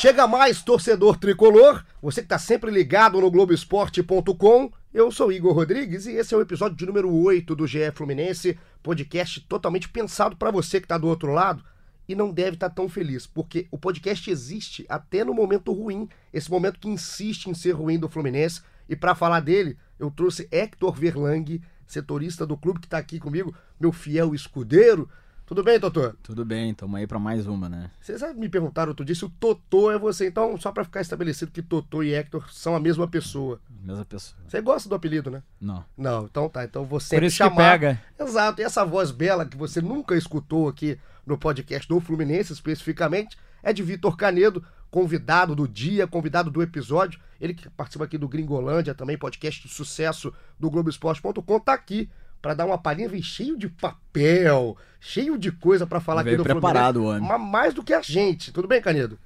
Chega mais, torcedor tricolor. Você que está sempre ligado no Globoesporte.com. Eu sou Igor Rodrigues e esse é o episódio de número 8 do GE Fluminense, podcast totalmente pensado para você que está do outro lado e não deve estar tá tão feliz, porque o podcast existe até no momento ruim, esse momento que insiste em ser ruim do Fluminense. E para falar dele, eu trouxe Hector Verlang, setorista do clube que está aqui comigo, meu fiel escudeiro. Tudo bem, Totô? Tudo bem, tamo aí pra mais uma, né? Vocês me perguntaram outro dia se o Totô é você. Então, só pra ficar estabelecido que Totô e Hector são a mesma pessoa. Mesma pessoa. Você gosta do apelido, né? Não. Não, então tá. Então você Por isso chamar... que pega. Exato. E essa voz bela que você nunca escutou aqui no podcast do Fluminense, especificamente, é de Vitor Canedo, convidado do dia, convidado do episódio. Ele que participa aqui do Gringolândia também, podcast de sucesso do Globoesporte.com, tá aqui para dar uma palhinha, vem cheio de papel, cheio de coisa para falar Veio aqui do preparado, Fluminense. homem. Mas mais do que a gente. Tudo bem, Canedo?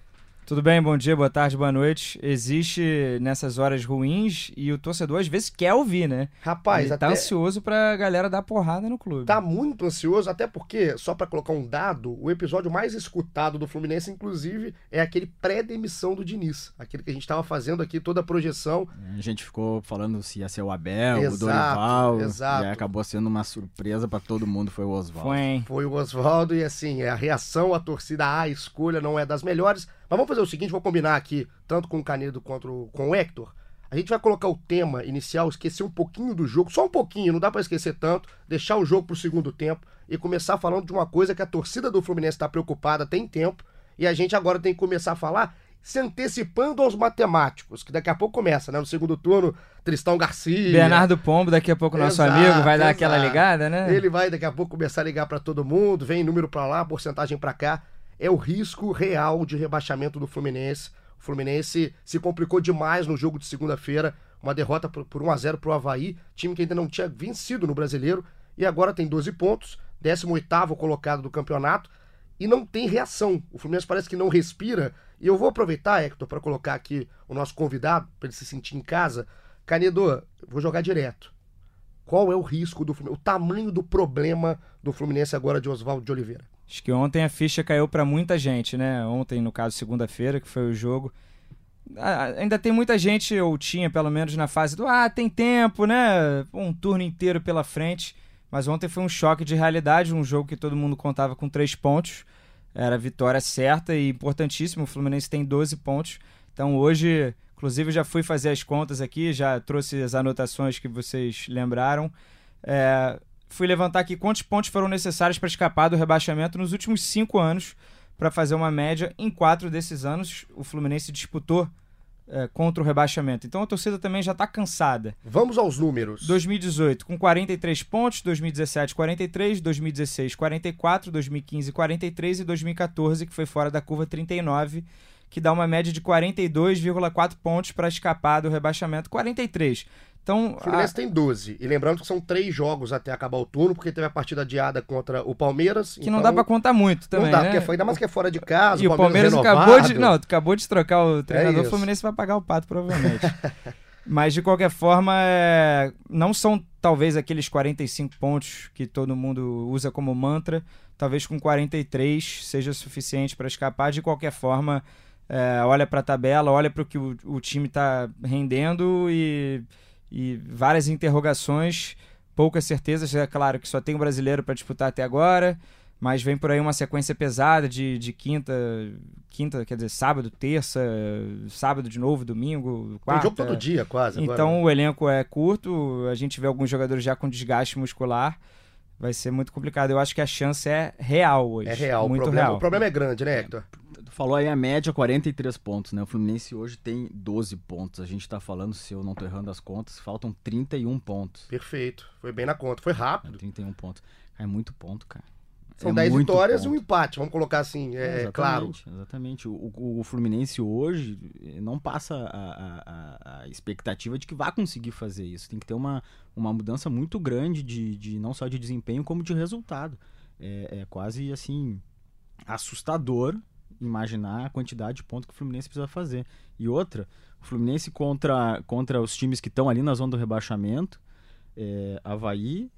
Tudo bem, bom dia, boa tarde, boa noite. Existe nessas horas ruins e o torcedor às vezes quer ouvir, né? Rapaz, Ele até tá ansioso pra galera dar porrada no clube. tá muito ansioso, até porque, só para colocar um dado, o episódio mais escutado do Fluminense, inclusive, é aquele pré-demissão do Diniz. Aquele que a gente tava fazendo aqui, toda a projeção. A gente ficou falando se ia ser o Abel, Exato, o Dorival. exato. E aí acabou sendo uma surpresa pra todo mundo, foi o Oswaldo. Foi, hein? Foi o Oswaldo e assim, a reação, a torcida, a escolha não é das melhores. Mas vamos fazer o seguinte, vou combinar aqui, tanto com o Canedo quanto com o Hector. A gente vai colocar o tema inicial, esquecer um pouquinho do jogo, só um pouquinho, não dá pra esquecer tanto, deixar o jogo pro segundo tempo e começar falando de uma coisa que a torcida do Fluminense tá preocupada tem tempo e a gente agora tem que começar a falar se antecipando aos matemáticos, que daqui a pouco começa, né? No segundo turno, Tristão Garcia. Bernardo Pombo, daqui a pouco nosso Exato, amigo, vai dar exato. aquela ligada, né? Ele vai daqui a pouco começar a ligar pra todo mundo, vem número pra lá, porcentagem pra cá. É o risco real de rebaixamento do Fluminense. O Fluminense se complicou demais no jogo de segunda-feira, uma derrota por, por 1 a 0 pro Havaí, time que ainda não tinha vencido no Brasileiro e agora tem 12 pontos, 18º colocado do campeonato e não tem reação. O Fluminense parece que não respira. E eu vou aproveitar, Hector, para colocar aqui o nosso convidado, para ele se sentir em casa. Canedo, vou jogar direto. Qual é o risco do Fluminense? O tamanho do problema do Fluminense agora de Oswaldo de Oliveira? Acho que ontem a ficha caiu pra muita gente, né? Ontem, no caso, segunda-feira, que foi o jogo. Ainda tem muita gente, ou tinha pelo menos na fase do ah, tem tempo, né? Um turno inteiro pela frente. Mas ontem foi um choque de realidade, um jogo que todo mundo contava com três pontos. Era vitória certa e importantíssimo. O Fluminense tem 12 pontos. Então hoje, inclusive, já fui fazer as contas aqui, já trouxe as anotações que vocês lembraram. É, fui levantar aqui quantos pontos foram necessários para escapar do rebaixamento nos últimos cinco anos, para fazer uma média. Em quatro desses anos, o Fluminense disputou é, contra o rebaixamento. Então a torcida também já está cansada. Vamos aos números. 2018 com 43 pontos, 2017 43, 2016 44, 2015 43 e 2014 que foi fora da curva 39, que dá uma média de 42,4 pontos para escapar do rebaixamento. 43. Então, O Fluminense a- tem 12. E lembrando que são três jogos até acabar o turno, porque teve a partida adiada contra o Palmeiras. que não dá para contar muito também, Não dá, né? porque foi, ainda mais que é fora de casa. E o Palmeiras acabou de. Não, acabou de trocar o treinador, É o Fluminense vai pagar o pato, provavelmente. Mas de qualquer forma, é, não são talvez aqueles 45 pontos que todo mundo usa como mantra. Talvez com 43 seja suficiente para escapar. De qualquer forma, é, olha para a tabela, olha para o que o, o time está rendendo e, e várias interrogações, poucas certezas. É claro que só tem o brasileiro para disputar até agora. Mas vem por aí uma sequência pesada de, de quinta, quinta, quer dizer, sábado, terça, sábado de novo, domingo, Tem quarta. jogo todo dia, quase. agora, Então né? o elenco é curto, a gente vê alguns jogadores já com desgaste muscular. Vai ser muito complicado. Eu acho que a chance é real hoje. É real. Muito o, problema, real. o problema é grande, né, Hector? Falou aí a média 43 pontos, né? O Fluminense hoje tem 12 pontos. A gente tá falando, se eu não tô errando as contas, faltam 31 pontos. Perfeito. Foi bem na conta. Foi É, rápido. 31 pontos. É muito ponto, cara. São é 10 muito vitórias e um ponto. empate, vamos colocar assim, é, claro. Exatamente, Exatamente. O, o- o Fluminense hoje eh, não passa a, a- a- a expectativa de que vá conseguir fazer isso. Tem que ter uma, uma mudança muito grande de, de não só de desempenho, como de resultado. É, é quase assim assustador imaginar a quantidade de pontos que o Fluminense precisa fazer. E outra, o Fluminense contra, contra os times que estão ali na zona do rebaixamento, é, Havaí,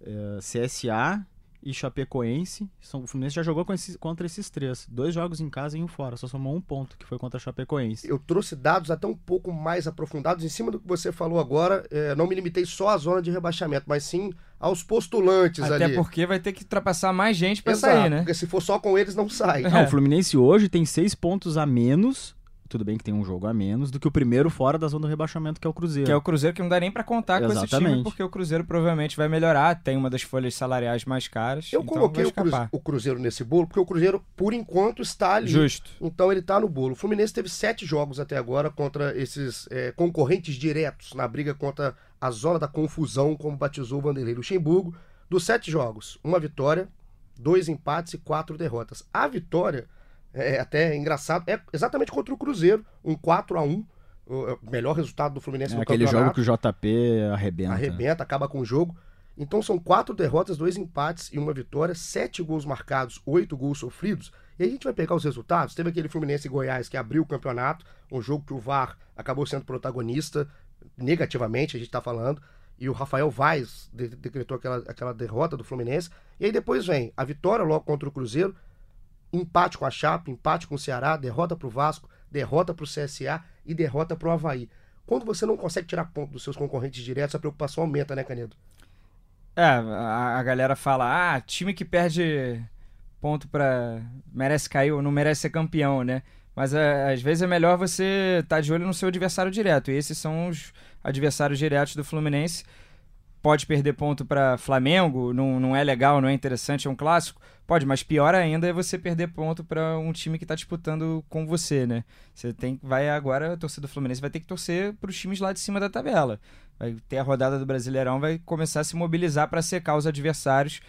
é, CSA e Chapecoense. São, o Fluminense já jogou com esses- contra esses três. Dois jogos em casa e um fora. Só somou um ponto, que foi contra a Chapecoense. Eu trouxe dados até um pouco mais aprofundados em cima do que você falou agora. é, não me limitei só à zona de rebaixamento, mas sim aos postulantes Até ali. porque vai ter que ultrapassar mais gente pra Exato, sair, né? Porque se for só com eles, não sai. Não, o Fluminense hoje tem seis pontos a menos. Tudo bem que tem um jogo a menos do que o primeiro fora da zona do rebaixamento, que é o Cruzeiro. Que é o Cruzeiro que não dá nem pra contar com esse time, Exatamente. porque o Cruzeiro provavelmente vai melhorar, tem uma das folhas salariais mais caras. Eu então coloquei vai o, Cruze- escapar. o Cruzeiro nesse bolo, porque o Cruzeiro, por enquanto, está ali. Justo. Então ele tá no bolo. O Fluminense teve sete jogos até agora contra esses é, concorrentes diretos na briga contra a zona da confusão, como batizou o Vanderlei Luxemburgo. Dos sete jogos, uma vitória, dois empates e quatro derrotas. A vitória, é até engraçado, é exatamente contra o Cruzeiro, um 4 a 1 o melhor resultado do Fluminense É no aquele jogo campeonato que o JP arrebenta. arrebenta, acaba com o jogo. Então são quatro derrotas, dois empates e uma vitória, sete gols marcados, oito gols sofridos. E a gente vai pegar os resultados. Teve aquele Fluminense e Goiás que abriu o campeonato, um jogo que o VAR acabou sendo protagonista, negativamente, a gente tá falando. E o Rafael Vaz de- decretou aquela, aquela derrota do Fluminense. E aí depois vem a vitória logo contra o Cruzeiro, empate com a Chape, empate com o Ceará, derrota pro Vasco, derrota pro CSA e derrota pro Havaí. Quando você não consegue tirar ponto dos seus concorrentes diretos, a preocupação aumenta, né, Canedo? É, a, a galera fala, ah, time que perde ponto pra. merece cair ou não merece ser campeão, né? Mas é, às vezes é melhor você estar de olho no seu adversário direto. E esses são os adversários diretos do Fluminense. Pode perder ponto pra Flamengo, não, não é legal, não é interessante, é um clássico. Pode, mas pior ainda é você perder ponto pra um time que tá disputando com você, né? Você tem vai agora a torcida do Fluminense vai ter que torcer pros times lá de cima da tabela. Vai ter a rodada do Brasileirão, vai começar a se mobilizar para secar os adversários,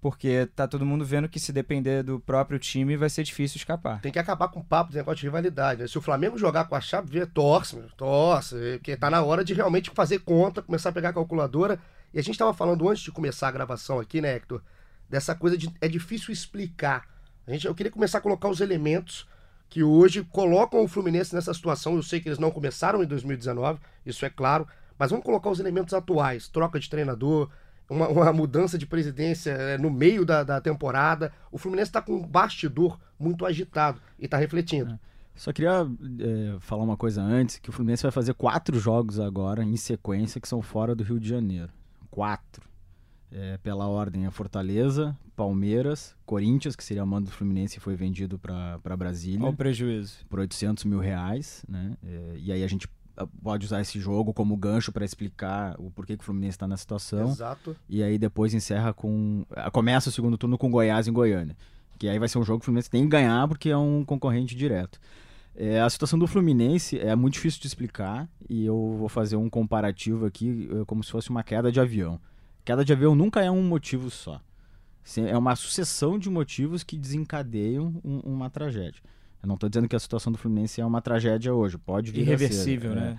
porque tá todo mundo vendo que se depender do próprio time vai ser difícil escapar. Tem que acabar com o papo do negócio de rivalidade. Né? Se o Flamengo jogar com a Chape, vê, torce, torce, porque tá na hora de realmente fazer conta, começar a pegar a calculadora. E a gente tava falando antes de começar a gravação aqui, né, Hector? Dessa coisa de é difícil explicar. A gente, eu queria começar a colocar os elementos que hoje colocam o Fluminense nessa situação. Eu sei que eles não começaram em 2019, isso é claro, mas vamos colocar os elementos atuais: troca de treinador, uma, uma mudança de presidência eh, no meio da, da temporada. O Fluminense está com um bastidor muito agitado e está refletindo. Só queria é, falar uma coisa antes, que o Fluminense vai fazer quatro jogos agora em sequência que são fora do Rio de Janeiro. Quatro. É, pela ordem é Fortaleza, Palmeiras, Corinthians, que seria a mando do Fluminense e foi vendido para Brasília Olha o prejuízo. por 800 mil reais, né? É, e aí a gente ah, pode usar esse jogo como gancho para explicar o porquê que o Fluminense está na situação. Exato. E aí depois encerra com. Começa o segundo turno com Goiás em Goiânia. Que aí vai ser um jogo que o Fluminense tem que ganhar porque é um concorrente direto. É, a situação do Fluminense é muito difícil de explicar e eu vou fazer um comparativo aqui eh, como se fosse uma queda de avião. Queda de avião nunca é um motivo só. É uma sucessão de motivos que desencadeiam um- uma tragédia. Eu não estou dizendo que a situação do Fluminense é uma tragédia hoje, pode vir a ser, Irreversível, é.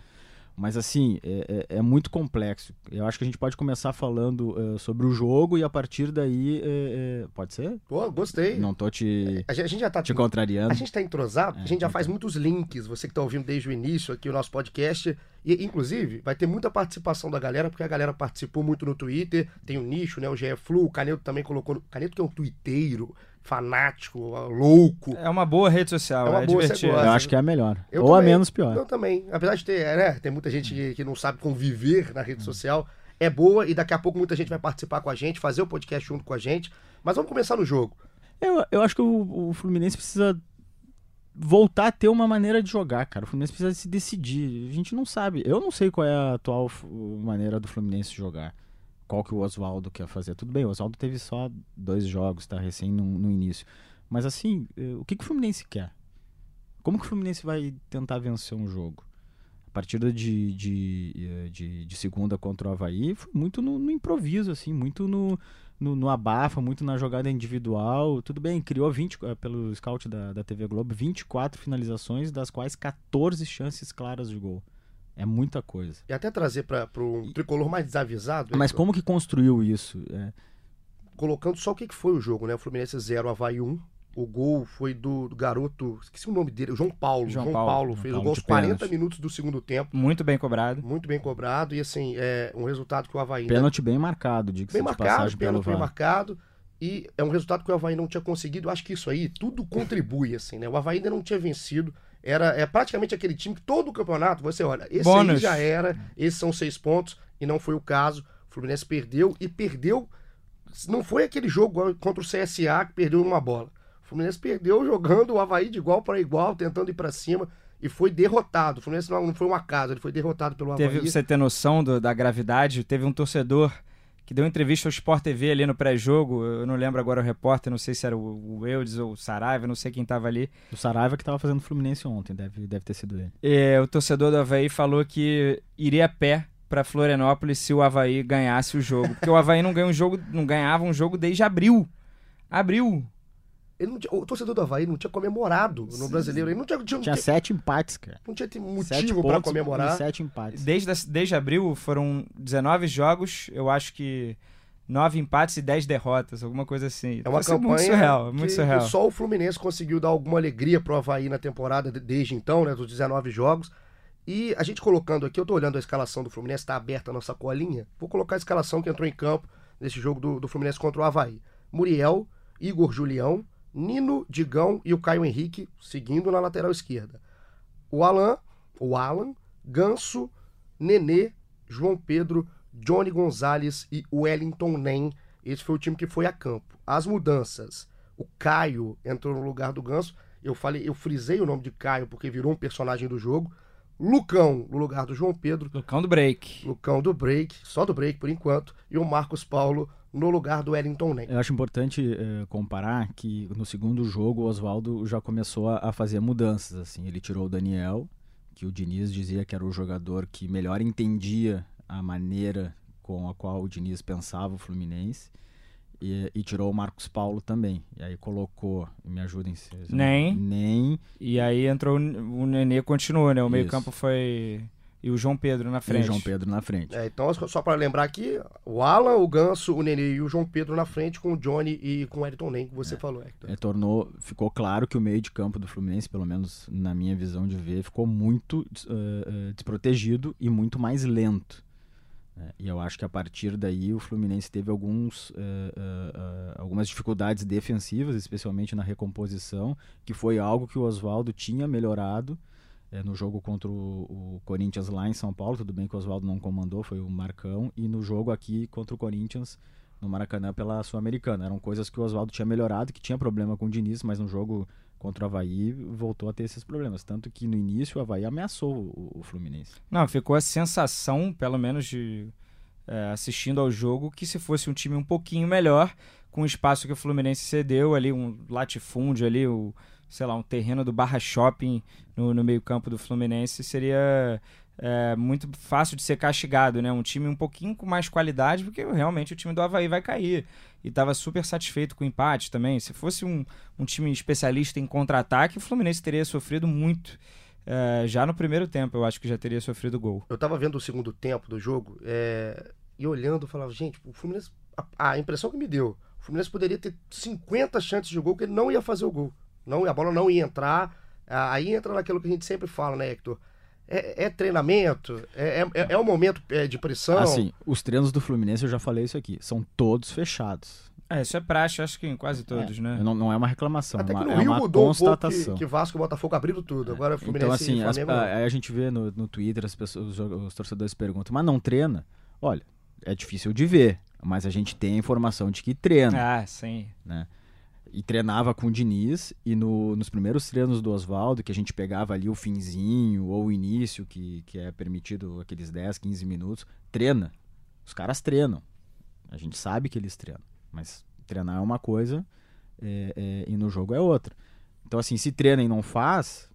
Mas assim, é, é- é muito complexo. Eu acho que a gente pode começar falando eh, sobre o jogo e a partir daí. eh, eh, pode ser? Pô, gostei. Não tô te, A gente, já tá te contrariando. A gente tá entrosado, É, a gente já faz muitos links, você que tá ouvindo desde o início aqui o nosso podcast. E, inclusive, vai ter muita participação da galera, porque a galera participou muito no Twitter. Tem o nicho, né? O GE Flu, o Caneto também colocou. no- Caneto que é um tuiteiro, fanático, louco. É uma boa rede social, É é, uma boa, você divertido. Eu acho que é a melhor. Eu Ou a também. menos pior. Eu também. Apesar de ter, é, né? Tem muita gente que, que não sabe conviver na rede social. É boa e daqui a pouco muita gente vai participar com a gente, fazer o podcast junto com a gente. Mas vamos começar no jogo. Eu, eu acho que o, o Fluminense precisa voltar a ter uma maneira de jogar, cara. O Fluminense precisa se decidir. A gente não sabe. Eu não sei qual é a atual maneira do Fluminense jogar. Qual que o Oswaldo quer fazer. Tudo bem, o Oswaldo teve só dois jogos, tá? Recém no, no início. Mas assim, eh, o que, que o Fluminense quer? Como que o Fluminense vai tentar vencer um jogo? A partida de, de, eh, de, de segunda contra o Havaí foi muito no, no improviso, assim, muito no, no, no abafa, muito na jogada individual. Tudo bem, criou 20, eh, pelo scout da, da TV Globo, 24 finalizações, das quais 14 chances claras de gol. É muita coisa. E até trazer para um tricolor mais desavisado. Mas como que construiu isso? É, Colocando só o que, que foi o jogo, né? O Fluminense 0, Havaí 1. O gol foi do, do garoto, esqueci o nome dele, o João Paulo. João João, Paulo. Paulo, fez Paulo o gol aos de 40 pênalti. minutos do segundo tempo. Muito bem cobrado. Muito bem cobrado. E assim, é um resultado que o Havaí. ainda- pênalti bem marcado, diga-se bem marcado, pênalti bem marcado. E é um resultado que o Havaí não tinha conseguido. Eu acho que isso aí tudo contribui, assim, né? O Havaí ainda não tinha vencido. Era é praticamente aquele time que todo o campeonato, você olha, esse aí Bônus. já era, esses são seis pontos, e não foi o caso. O Fluminense perdeu e perdeu. Não foi aquele jogo contra o CSA que perdeu uma bola. O Fluminense perdeu jogando o Havaí de igual para igual, tentando ir para cima, e foi derrotado. O Fluminense não, foi um acaso, ele foi derrotado pelo Havaí. Teve, você ter noção do- da gravidade, teve um torcedor que deu entrevista ao Sport TV ali no pré-jogo. Eu não lembro agora o repórter, não sei se era o, o Eudes ou o Saraiva, não sei quem tava ali. O Saraiva que tava fazendo Fluminense ontem, deve, deve ter sido ele. É, o torcedor do Havaí falou que iria a pé pra Florianópolis se o Havaí ganhasse o jogo. Porque o Havaí não, ganha um jogo, não ganhava um jogo desde abril. Abril. Ele não tinha- o torcedor do Havaí não tinha comemorado no brasileiro. Ele não tinha, tinha, Tinha sete empates, cara. não tinha motivo para comemorar. sete empates. Desde, desde abril foram 19 jogos, eu acho que 9 empates e 10 derrotas, alguma coisa assim. É uma Isso é campanha muito surreal, é muito que, surreal. que só o Fluminense conseguiu dar alguma alegria pro Havaí na temporada de- desde então, né, dos 19 jogos. E a gente colocando aqui, eu tô olhando a escalação do Fluminense, tá aberta a nossa colinha. Vou colocar a escalação que entrou em campo nesse jogo do, do Fluminense contra o Havaí. Muriel, Igor Julião, Nino, Digão e o Caio Henrique seguindo na lateral esquerda. O Alan, o Alan, Ganso, Nenê, João Pedro, Johnny Gonzalez e Wellington Nem. Esse foi o time que foi a campo. As mudanças. O Caio entrou no lugar do Ganso. Eu falei, eu frisei o nome de Caio porque virou um personagem do jogo. Lucão no lugar do João Pedro. Lucão do break. Lucão do break, só do break por enquanto. E o Marcos Paulo no lugar do Wellington Nem. Eu acho importante eh, comparar que no segundo jogo o Oswaldo já começou a, a fazer mudanças. assim. Ele tirou o Daniel, que o Diniz dizia que era o jogador que melhor entendia a maneira com a qual o Diniz pensava o Fluminense. E, e tirou o Marcos Paulo também. E aí colocou, me ajudem se Nem. Nem. E aí entrou o Nenê, continuou, né? O meio-campo foi. E o João Pedro na E frente. o João Pedro na frente. É, então, só para lembrar aqui, o Alan, o Ganso, o Nenê e o João Pedro na frente com o Johnny e com o Wellington Nem, que você falou, Hector. É, tornou, ficou claro que o meio de campo do Fluminense, pelo menos na minha visão de ver, ficou muito eh, desprotegido e muito mais lento. né? e eu acho que a partir daí o Fluminense teve alguns, eh, eh, eh, algumas dificuldades defensivas, especialmente na recomposição, que foi algo que o Oswaldo tinha melhorado eh, no jogo contra o, o Corinthians lá em São Paulo. Tudo bem que o Oswaldo não comandou, foi o Marcão, e no jogo aqui contra o Corinthians no Maracanã pela Sul-Americana. Eram coisas que o Oswaldo tinha melhorado, que tinha problema com o Diniz, mas no jogo contra o Havaí voltou a ter esses problemas. Tanto que no início o Havaí ameaçou o, o Fluminense. Não, ficou a sensação, pelo menos de é, assistindo ao jogo, que se fosse um time um pouquinho melhor, com o espaço que o Fluminense cedeu ali, um latifúndio ali, o, sei lá, um terreno do Barra Shopping no, no meio-campo do Fluminense, seria é, muito fácil de ser castigado, né? Um time um pouquinho com mais qualidade, porque realmente o time do Havaí vai cair. E estava super satisfeito com o empate também. Se fosse um, um time especialista em contra-ataque, o Fluminense teria sofrido muito. É, já no primeiro tempo, eu acho que já teria sofrido gol. Eu tava vendo o segundo tempo do jogo é, e olhando, eu falava, gente, o Fluminense. A, a impressão que me deu, o Fluminense poderia ter 50 chances de gol que ele não ia fazer o gol. Não, a bola não ia entrar. Aí entra naquilo que a gente sempre fala, né, Hector? É, é treinamento, é, é, é um momento é, de pressão. Assim, os treinos do Fluminense, eu já falei isso aqui, são todos fechados. É, isso é praxe, acho que em quase todos, né? Não, não é uma reclamação, Até é que uma, no é Rio uma mudou um pouco constatação. que, que Vasco e Botafogo abriram tudo. Agora o Fluminense Então, assim, e as- a, a gente vê no, no Twitter as pessoas, os, os torcedores perguntam, mas não treina? Olha, é difícil de ver, mas a gente tem a informação de que treina. Ah, sim. E treinava com o Diniz, e no- nos primeiros treinos do Oswaldo, que a gente pegava ali o finzinho ou o início, que, que é permitido aqueles 10, 15 minutos, treina. Os caras treinam. A gente sabe que eles treinam, mas treinar é uma coisa é, é, e no jogo é outra. Então, assim, se treina e não faz,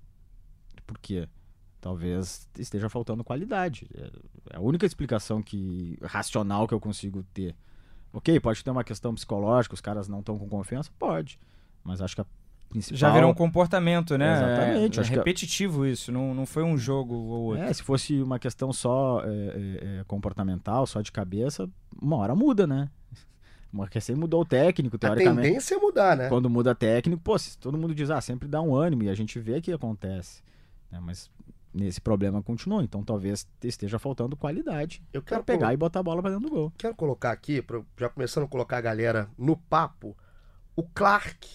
por quê? Talvez esteja faltando qualidade. É é a única explicação que racional que eu consigo ter. Ok, pode ter uma questão psicológica, os caras não estão com confiança? Pode. Mas acho que a principal. Já virou um comportamento, né? Exatamente, É, acho que- repetitivo isso, não, não foi um jogo ou outro. É, se fosse uma questão só é, é, é, comportamental, só de cabeça, uma hora muda, né? Uma recém mudou o técnico, A teoricamente. tendência é mudar, né? Quando muda técnico, pô, se todo mundo diz, ah, sempre dá um ânimo, e a gente vê que acontece. né? Mas nesse problema continua, então talvez esteja faltando qualidade Eu pra quero pegar e botar a bola pra dentro do gol. Quero colocar aqui, pra- já começando a colocar a galera no papo, o Clark,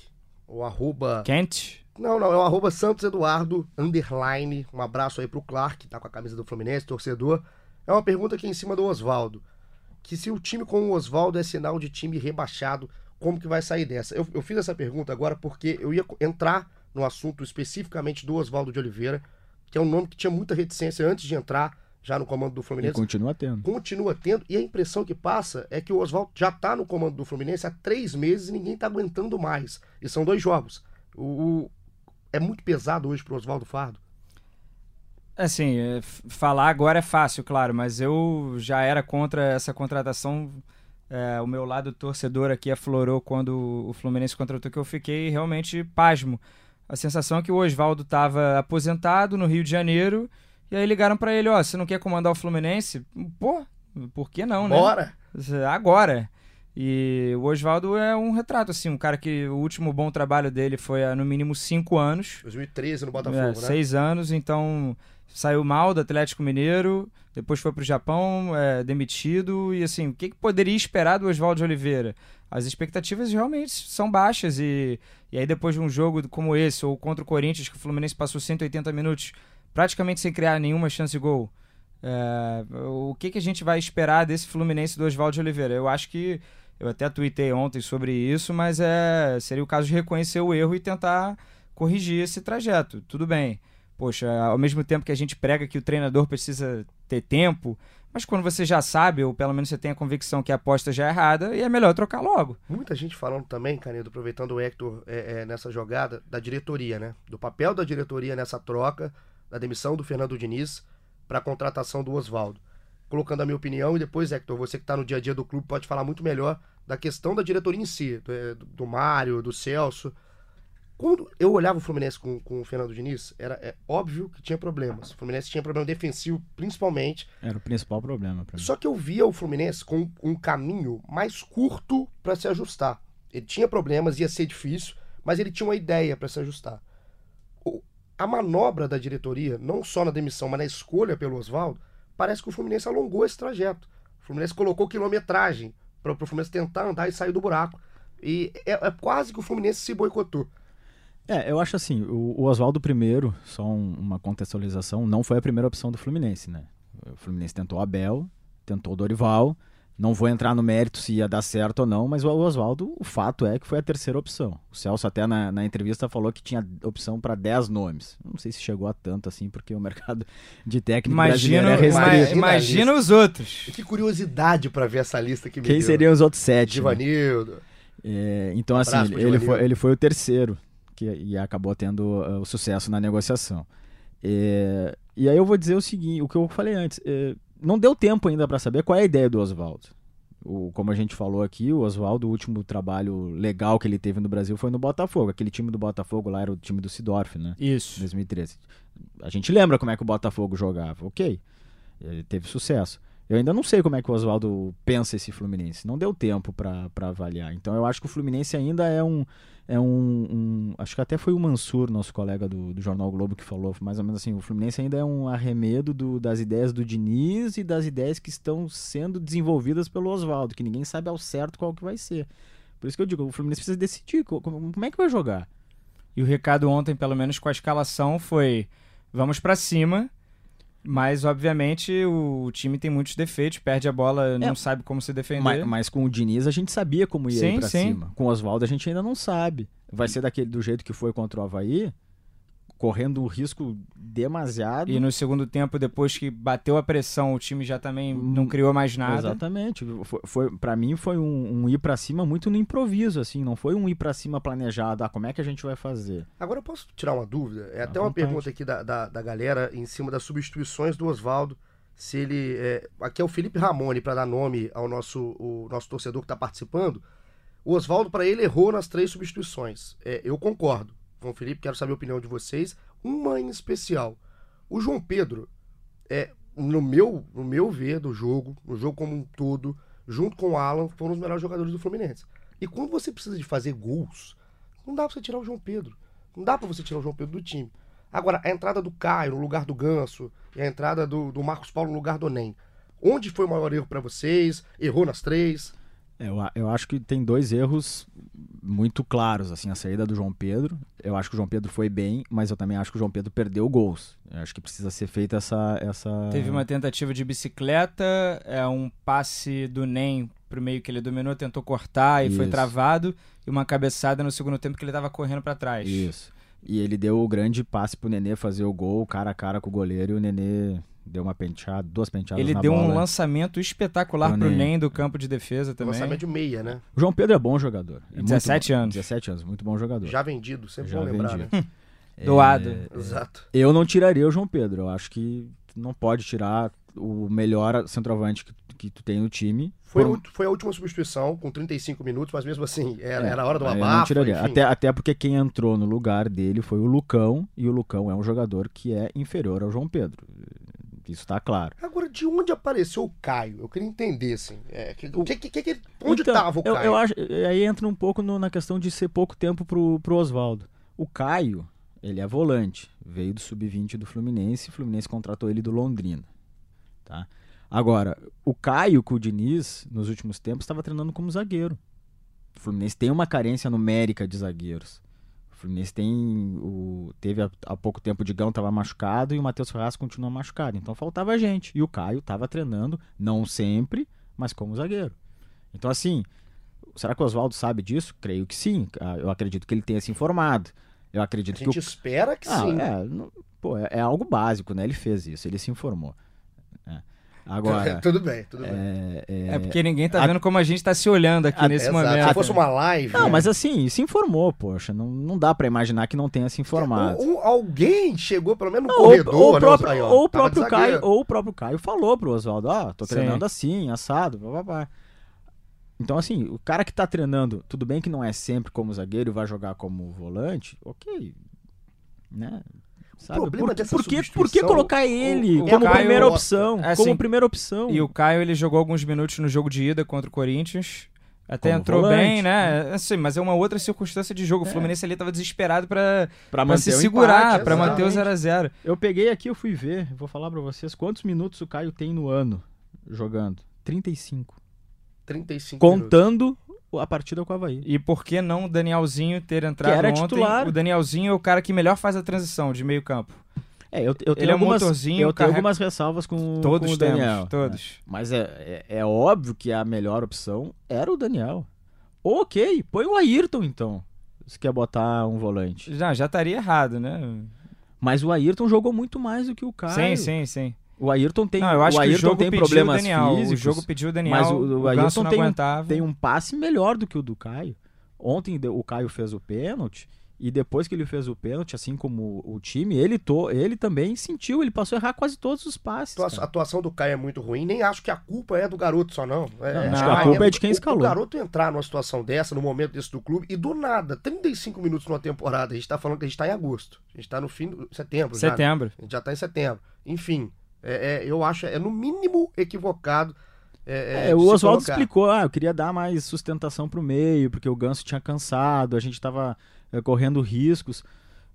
o arroba... Kent, Não, não, é o arroba Santos Eduardo, underline. Um abraço aí pro Clark, que tá com a camisa do Fluminense, torcedor. É uma pergunta aqui em cima do Oswaldo. Que se o time com o Oswaldo é sinal de time rebaixado, como que vai sair dessa? Eu, eu fiz essa pergunta agora porque eu ia entrar no assunto especificamente do Oswaldo de Oliveira, que é um nome que tinha muita reticência antes de entrar já no comando do E Fluminense continua tendo. continua tendo, e a impressão que passa é que o Oswaldo já tá no comando do Fluminense há três meses e ninguém tá aguentando mais. E são dois jogos. O, o- é muito pesado hoje pro Oswaldo Fardo. assim, é, falar agora é fácil, claro, mas eu já era contra essa contratação. É, o meu lado torcedor aqui aflorou quando o Fluminense contratou, que eu fiquei realmente pasmo. A sensação é que o Oswaldo estava aposentado no Rio de Janeiro, e aí ligaram para ele, ó, você não quer comandar o Fluminense? Pô, por que não, né? Bora! agora. E o Oswaldo é um retrato, assim, um cara que o último bom trabalho dele foi há no mínimo cinco anos. 2013 no Botafogo, É, né? Seis anos, então saiu mal do Atlético Mineiro, depois foi pro Japão, é, demitido, e assim, o que, que poderia esperar do Oswaldo Oliveira? As expectativas realmente são baixas, e, e aí depois de um jogo como esse, ou contra o Corinthians, que o Fluminense passou 180 minutos praticamente sem criar nenhuma chance de gol, é, o que, que a gente vai esperar desse Fluminense do Oswaldo Oliveira? Eu acho que eu até tuitei ontem sobre isso, mas é seria o caso de reconhecer o erro e tentar corrigir esse trajeto. Tudo bem. Poxa, ao mesmo tempo que a gente prega que o treinador precisa ter tempo, mas quando você já sabe, ou pelo menos você tem a convicção que a aposta já é errada, e é melhor trocar logo. Muita gente falando também, Canedo, aproveitando o Hector é, é, nessa jogada, da diretoria, né? Do papel da diretoria nessa troca, da demissão do Fernando Diniz para a contratação do Oswaldo. Colocando a minha opinião, e depois, Hector, você que está no dia a dia do clube pode falar muito melhor da questão da diretoria em si, do, é, do Mário, do Celso. Quando eu olhava o Fluminense com, com o Fernando Diniz, era é óbvio que tinha problemas. O Fluminense tinha problema defensivo, principalmente, Era o principal problema pra mim. só que eu via o Fluminense com um caminho mais curto para se ajustar. Ele tinha problemas, ia ser difícil, mas ele tinha uma ideia para se ajustar. O- a manobra da diretoria, não só na demissão, mas na escolha pelo Oswaldo, parece que o Fluminense alongou esse trajeto. O Fluminense colocou quilometragem para o Fluminense tentar andar e sair do buraco. E é, é quase que o Fluminense se boicotou. É, eu acho assim, o, o Oswaldo primeiro, só um- uma contextualização, não foi a primeira opção do Fluminense, né? O Fluminense tentou o Abel, tentou o Dorival, não vou entrar no mérito se ia dar certo ou não, mas o Oswaldo, o fato é que foi a terceira opção. O Celso até na, na entrevista falou que tinha opção para 10 nomes. Não sei se chegou a tanto assim, porque o mercado de técnico Imagina, brasileiro é restrito. Imagina os outros. Que curiosidade para ver essa lista que me Quem deu. seriam os outros sete? né? Divanildo. É, então, assim, ele foi, ele foi o terceiro que, e acabou tendo uh, o sucesso na negociação. É, e aí eu vou dizer o seguinte, o que eu falei antes, é, não deu tempo ainda para saber qual é a ideia do Oswaldo. O, como a gente falou aqui, o Oswaldo, o último trabalho legal que ele teve no Brasil foi no Botafogo. Aquele time do Botafogo lá era o time do Sidorf, né? Isso. 2013. A gente lembra como é que o Botafogo jogava, ok. Ele teve sucesso. Eu ainda não sei como é que o Oswaldo pensa esse Fluminense. Não deu tempo pra avaliar. Então eu acho que o Fluminense ainda é um. É um, um- acho que até foi o Mansur, nosso colega do, do Jornal Globo, que falou mais ou menos assim: o Fluminense ainda é um arremedo do- das ideias do Diniz e das ideias que estão sendo desenvolvidas pelo Oswaldo, que ninguém sabe ao certo qual que vai ser. Por isso que eu digo: o Fluminense precisa decidir co- como, como é que vai jogar. E o recado ontem, pelo menos com a escalação, foi: vamos pra cima. Mas, obviamente, o time tem muitos defeitos, perde a bola, não sabe como se defender. Mas, mas com o Diniz a gente sabia como ia Sim, ir pra sim. cima. Com o Oswaldo a gente ainda não sabe. Vai ser daquele do jeito que foi contra o Havaí? Correndo um risco demasiado. E no segundo tempo, depois que bateu a pressão, o time já também não criou mais nada. Exatamente. Foi, foi, para mim foi um, um ir para cima muito no improviso, assim. Não foi um ir para cima planejado. Ah, como é que a gente vai fazer? Agora eu posso tirar uma dúvida? É até uma vontade. pergunta aqui da, da, da galera em cima das substituições do Oswaldo. Se ele. é, aqui é o Felipe Ramone, para dar nome ao nosso, o nosso torcedor que está participando. O Oswaldo, para ele, errou nas três substituições. É, eu concordo com o Felipe, quero saber a opinião de vocês. Uma em especial. O João Pedro, é, no, meu, no meu ver do jogo, no jogo como um todo, junto com o Alan, foram os melhores jogadores do Fluminense. E quando você precisa de fazer gols, não dá pra você tirar o João Pedro. Não dá pra você tirar o João Pedro do time. Agora, a entrada do Caio no lugar do Ganso e a entrada do, do Marcos Paulo no lugar do Nem. Onde foi o maior erro pra vocês? Errou nas três? Eu, eu acho que tem dois erros muito claros, assim, a saída do João Pedro. Eu acho que o João Pedro foi bem, mas eu também acho que o João Pedro perdeu gols. Eu acho que precisa ser feita essa. essa... Teve uma tentativa de bicicleta, é um passe do Nem pro meio que ele dominou, tentou cortar e foi Isso. travado, e uma cabeçada no segundo tempo que ele tava correndo pra trás. Isso. E ele deu o grande passe pro Nenê fazer o gol, cara a cara com o goleiro, e o Nenê deu uma penteada, duas penteadas Ele na deu um bola. lançamento espetacular Pro. Nem do campo de defesa também. Lançamento de meia, né? O João Pedro é bom jogador. É muito 17 bom. anos. 17 anos, muito bom jogador. Já vendido, sempre Já bom lembrar, vendido. né? Doado. Exato. Eu não tiraria o João Pedro. Eu acho que não pode tirar o melhor centroavante que, que tu tem no time. Foi, por- foi a última substituição, com 35 minutos, mas mesmo assim, era, É, era a hora do eu não abafo. Até, até porque quem entrou no lugar dele foi o Lucão, e o Lucão é um jogador que é inferior ao João Pedro. Isso tá claro. Agora, de onde apareceu o Caio? Eu queria entender, assim. É, que, que, que, que- que- onde Então, estava o eu, Caio? eu acho, aí entra um pouco no- na questão de ser pouco tempo pro, pro Oswaldo. O Caio, ele é volante, veio do sub-20 do Fluminense, o Fluminense contratou ele do Londrina, tá? Agora, o Caio com o Diniz, nos últimos tempos, estava treinando como zagueiro. O Fluminense tem uma carência numérica de zagueiros. O Fluminense tem o teve há, há pouco tempo o Digão estava machucado e o Matheus Ferraz continua machucado. Então faltava gente. E o Caio estava treinando, não sempre, mas como zagueiro. Então assim, será que o Oswaldo sabe disso? Creio que sim. Ah, Eu acredito que ele tenha se informado. Eu A acredito que gente o espera que ah, sim. é, não- pô, é, é algo básico, né? Ele fez isso, ele se informou. Agora, tudo bem, tudo bem. é, é- É porque ninguém tá a- vendo como a gente tá se olhando aqui a- nesse Exato. momento. Se fosse uma live. Não, né? mas assim, se informou, poxa. Não, não dá pra imaginar que não tenha se informado. Ou, ou alguém chegou pelo menos no Não, corredor, ou, ou, né? o próprio, ou o próprio de Caio, ou o próprio Caio falou pro Oswaldo, ó, tô Sim. treinando assim, assado, papapá. Então, assim, o cara que tá treinando, tudo bem que não é sempre como zagueiro e vai jogar como volante, ok. Né? Sabe? problema por, dessa por, que, por que colocar ele o como Caio- primeira opção? assim, como primeira opção. E o Caio, ele jogou alguns minutos no jogo de ida contra o Corinthians. Até Como entrou volante. bem, né? Assim, mas é uma outra circunstância de jogo. O É. Fluminense ali tava desesperado pra se o segurar, pra manter o exatamente. 0x0. Eu peguei aqui, eu fui ver, vou falar pra vocês quantos minutos o Caio tem no ano jogando. 35. 35 minutos. A partida com o Havaí. E por que não o Danielzinho ter entrado era ontem? titular. O Danielzinho é o cara que melhor faz a transição de meio campo. É, eu, eu tenho Ele é um algumas, motorzinho, eu tenho carrega- algumas ressalvas com, Todos com o temos, Daniel. todos. né? Mas é, é, é óbvio que a melhor opção era o Daniel. Ok, põe o Ayrton então. Se quer botar um volante. Já, já estaria errado, né? Mas o Ayrton jogou muito mais do que o Caio. Sim, sim, sim. O Ayrton tem, não, eu acho o que o Ayrton jogo tem pediu problemas o Daniel. físicos. O jogo pediu o Daniel, mas o- o, Ayrton não tem um- aguentava. tem um passe melhor do que o do Caio. Ontem o Caio fez o pênalti e depois que ele fez o pênalti, assim como o time, ele, to, ele também sentiu, ele passou a errar quase todos os passes. A atuação do Caio é muito ruim. Nem acho que a culpa é do garoto só, não. É, Não, é- acho que a culpa é de quem escalou. O garoto entrar numa situação dessa, num momento desse do clube, e do nada, 35 minutos numa temporada, a gente tá falando que a gente tá em agosto. A gente tá no fim de setembro já. né? Setembro. A gente já tá em setembro. Enfim, é- é, eu acho, é no mínimo equivocado. É, É, o de se Oswaldo explicou, ah, eu queria dar mais sustentação pro meio, porque o Ganso tinha cansado, a gente tava eh, correndo riscos.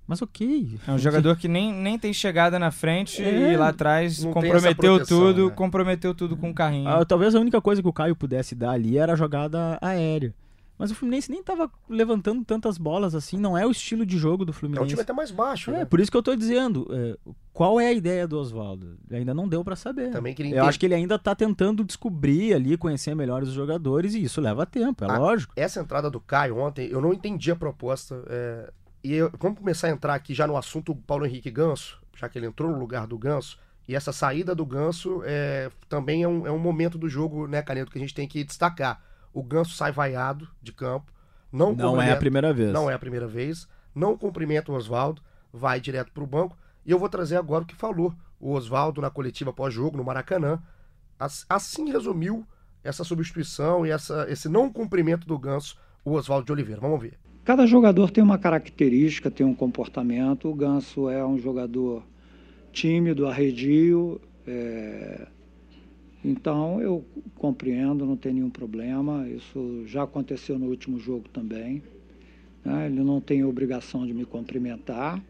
Mas ok. É um jogador que nem, nem tem chegada na frente É, e lá atrás comprometeu proteção, tudo, né? comprometeu tudo com o carrinho. Ah, talvez a única coisa que o Caio pudesse dar ali era a jogada aérea. Mas o Fluminense nem tava levantando tantas bolas assim, não é o estilo de jogo do É um Fluminense. time até mais baixo, É, né? por isso que eu tô dizendo, é, qual é a ideia do Oswaldo? Ainda não deu pra saber. Também queria Eu entender. acho que ele ainda tá tentando descobrir ali, conhecer melhor os jogadores, e isso leva tempo, é Ah, lógico. Essa entrada do Caio ontem, eu não entendi a proposta. é, E eu- vamos começar a entrar aqui já no assunto Paulo Henrique Ganso, já que ele entrou no lugar do Ganso. E essa saída do Ganso é, também é um, é um momento do jogo, né, Caneto, que a gente tem que destacar. O Ganso sai vaiado de campo. Não, Não é a primeira vez. Não é a primeira vez. Não cumprimenta o Oswaldo, vai direto para o banco. E eu vou trazer agora o que falou o Oswaldo na coletiva pós-jogo, no Maracanã. As- Assim resumiu essa substituição e essa, esse não cumprimento do Ganso, o Oswaldo de Oliveira. Vamos ver. Cada jogador tem uma característica, tem um comportamento. O Ganso é um jogador tímido, arredio. é, Então eu compreendo, não tem nenhum problema. Isso já aconteceu no último jogo também. né? Ele não tem obrigação de me cumprimentar.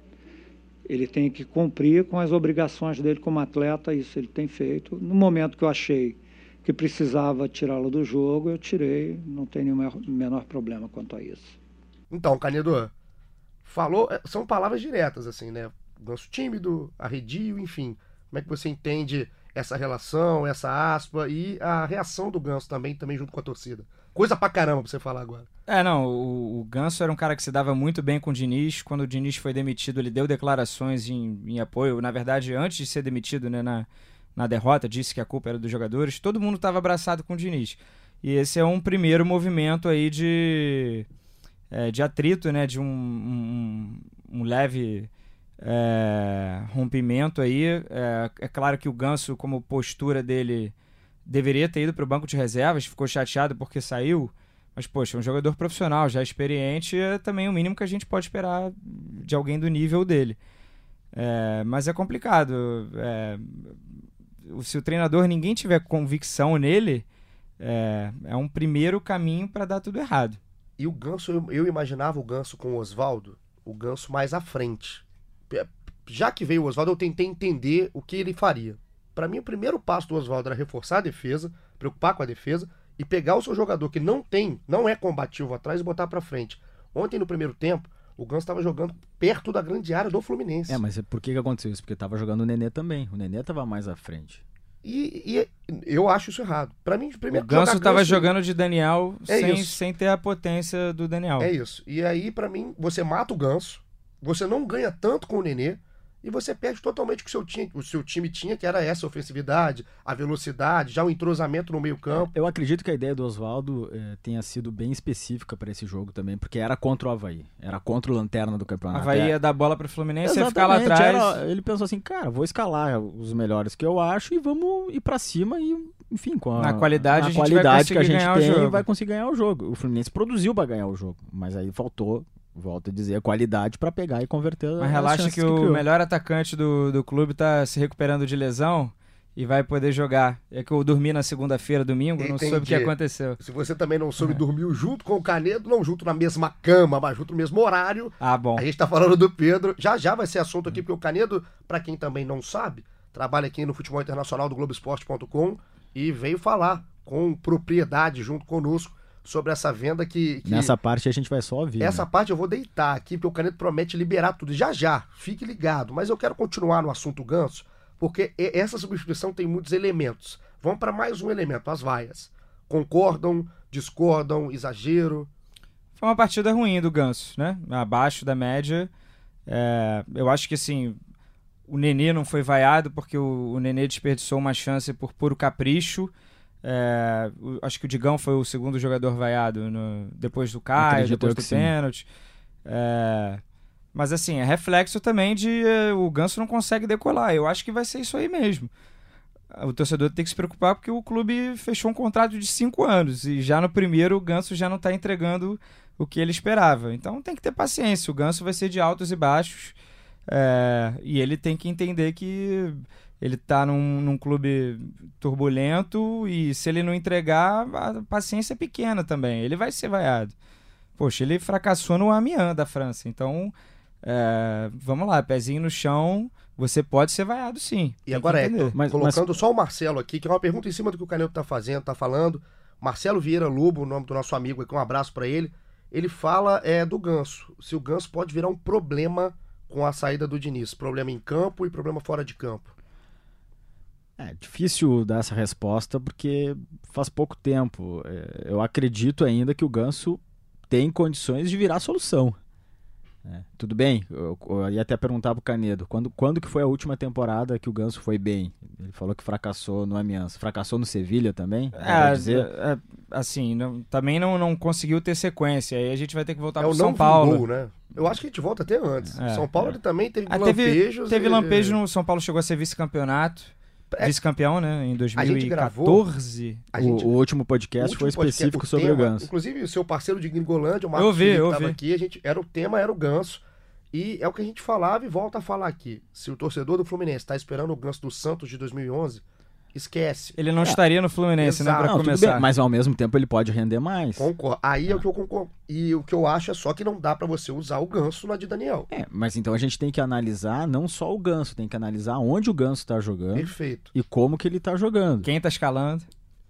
Ele tem que cumprir com as obrigações dele como atleta, isso ele tem feito. No momento que eu achei que precisava tirá-lo do jogo, eu tirei, não tem nenhum menor problema quanto a isso. Então, Canedo, falou, é, são palavras diretas, assim, né? Ganso tímido, arredio, enfim. Como é que você entende essa relação, essa aspa e a reação do Ganso também, também junto com a torcida? Coisa pra caramba pra você falar agora. É, não, o, o Ganso era um cara que se dava muito bem com o Diniz. Quando o Diniz foi demitido, ele deu declarações em, em apoio. Na verdade, antes de ser demitido, né, na, na derrota, disse que a culpa era dos jogadores. Todo mundo estava abraçado com o Diniz. E esse é um primeiro movimento aí de, é, de atrito, né, de um, um, um leve é, rompimento aí. É, é claro que o Ganso, como postura dele, deveria ter ido para o banco de reservas, ficou chateado porque saiu. Mas, poxa, um jogador profissional, já experiente, é também o mínimo que a gente pode esperar de alguém do nível dele. É, mas é complicado. É, se o treinador ninguém tiver convicção nele, é, é um primeiro caminho para dar tudo errado. E o Ganso, eu, eu imaginava o Ganso com o Oswaldo, o Ganso mais à frente. Pe- Já que veio o Oswaldo, eu tentei entender o que ele faria. Pra mim, o primeiro passo do Oswaldo era reforçar a defesa, preocupar com a defesa e pegar o seu jogador que não tem, não é combativo atrás e botar pra frente. Ontem, no primeiro tempo, o Ganso estava jogando perto da grande área do Fluminense. É, mas por que, que aconteceu isso? Porque tava jogando o Nenê também. O Nenê tava mais à frente. E, e eu acho isso errado. Pra mim, O primeiro Ganso jogar estava Ganso- jogando de Daniel É sem, isso. sem ter a potência do Daniel. É isso. E aí, pra mim, você mata o ganso, você não ganha tanto com o Nenê e você perde totalmente o que o seu, time, o seu time tinha, que era essa ofensividade, a velocidade, já o entrosamento no meio-campo. Eu acredito que a ideia do Oswaldo eh, tenha sido bem específica para esse jogo também, porque era contra o Havaí. Era contra o Lanterna do A campeonato. Havaí É- ia dar bola para o Fluminense, ia ficar lá atrás. era- ele pensou assim, cara, vou escalar os melhores que eu acho e vamos ir pra cima e, enfim, com a, Na qualidade, na a vai qualidade que a gente tem, vai conseguir ganhar o jogo. O Fluminense produziu pra ganhar o jogo, mas aí faltou, volto a dizer, a qualidade pra pegar e converter Mas as relaxa chances que o criou. melhor atacante do, do clube tá se recuperando de lesão e vai poder jogar. É que eu dormi na segunda-feira, domingo, não soube o que Entendi. aconteceu. Se você também não soube dormir junto com o Canedo, não junto na mesma cama, mas junto no mesmo horário, Ah, bom. a gente tá falando do Pedro. Já já vai ser assunto aqui, porque o Canedo, pra quem também não sabe, trabalha aqui no Futebol Internacional do Globoesporte.com e veio falar com propriedade junto conosco sobre essa venda que, que Nessa parte a gente vai só ouvir. Essa né? parte eu vou deitar aqui, porque o Caneto promete liberar tudo. Já já, fique ligado. Mas eu quero continuar no assunto Ganso, porque essa substituição tem muitos elementos. Vamos para mais um elemento, as vaias. Concordam, discordam, exagero. Foi uma partida ruim do Ganso, né? Abaixo da média. É, eu acho que assim, o Nenê não foi vaiado porque o, o Nenê desperdiçou uma chance por puro capricho. É, o- acho que o Digão foi o segundo jogador vaiado no- depois do Caio, depois do pênalti. É, mas assim, é reflexo também de eh, o Ganso não consegue decolar. Eu acho que vai ser isso aí mesmo. O torcedor tem que se preocupar porque o clube fechou um contrato de cinco anos e já no primeiro o Ganso já não está entregando o que ele esperava. Então tem que ter paciência. O Ganso vai ser de altos e baixos é, e ele tem que entender que ele está num, num clube turbulento e se ele não entregar, a paciência é pequena também. Ele vai ser vaiado. Poxa, ele fracassou no Amiens da França. Então, é, vamos lá, pezinho no chão, você pode ser vaiado sim. E agora é. Mas- colocando só o Marcelo aqui, que é uma pergunta em cima do que o Caneto tá fazendo, tá falando. Marcelo Vieira Lobo, o nome do nosso amigo aqui, um abraço para ele. Ele fala é, do Ganso. Se o Ganso pode virar um problema com a saída do Diniz. Problema em campo e problema fora de campo. É difícil dar essa resposta porque faz pouco tempo. É, Eu acredito ainda que o Ganso tem condições de virar solução. É, tudo bem, eu, eu ia até perguntar pro Canedo, quando, quando que foi a última temporada que o Ganso foi bem? Ele falou que fracassou no Amiens. Fracassou no Sevilha também? É, dizer? é, assim, não- também não, não conseguiu ter sequência. Aí a gente vai ter que voltar É pro o São Paulo. vingou, né? Eu acho que a gente volta até antes. É, São Paulo é. ele também teve Ah, teve lampejos. teve e- lampejo no São Paulo, chegou a ser vice-campeonato. É. Vice-campeão, né? Em A gente gravou- 2014. O, o último podcast o último foi podcast, específico o sobre tema, o Ganso. Inclusive, o seu parceiro de Gringolândia, o Marcos Eu vi, Felipe, eu estava vi. aqui. A gente, era, o tema era o Ganso. E é o que a gente falava e volta a falar aqui. Se o torcedor do Fluminense está esperando o Ganso do Santos de 2011, esquece. Ele não estaria no Fluminense, né? Exato. Pra Não, tudo começar. bem, mas ao mesmo tempo ele pode render mais. Concordo. Aí é o que eu concordo. E o que eu acho é só que não dá pra você usar o Ganso na de Daniel. É, mas então a gente tem que analisar não só o Ganso, tem que analisar onde o Ganso tá jogando Perfeito. e como que ele tá jogando. Quem tá escalando,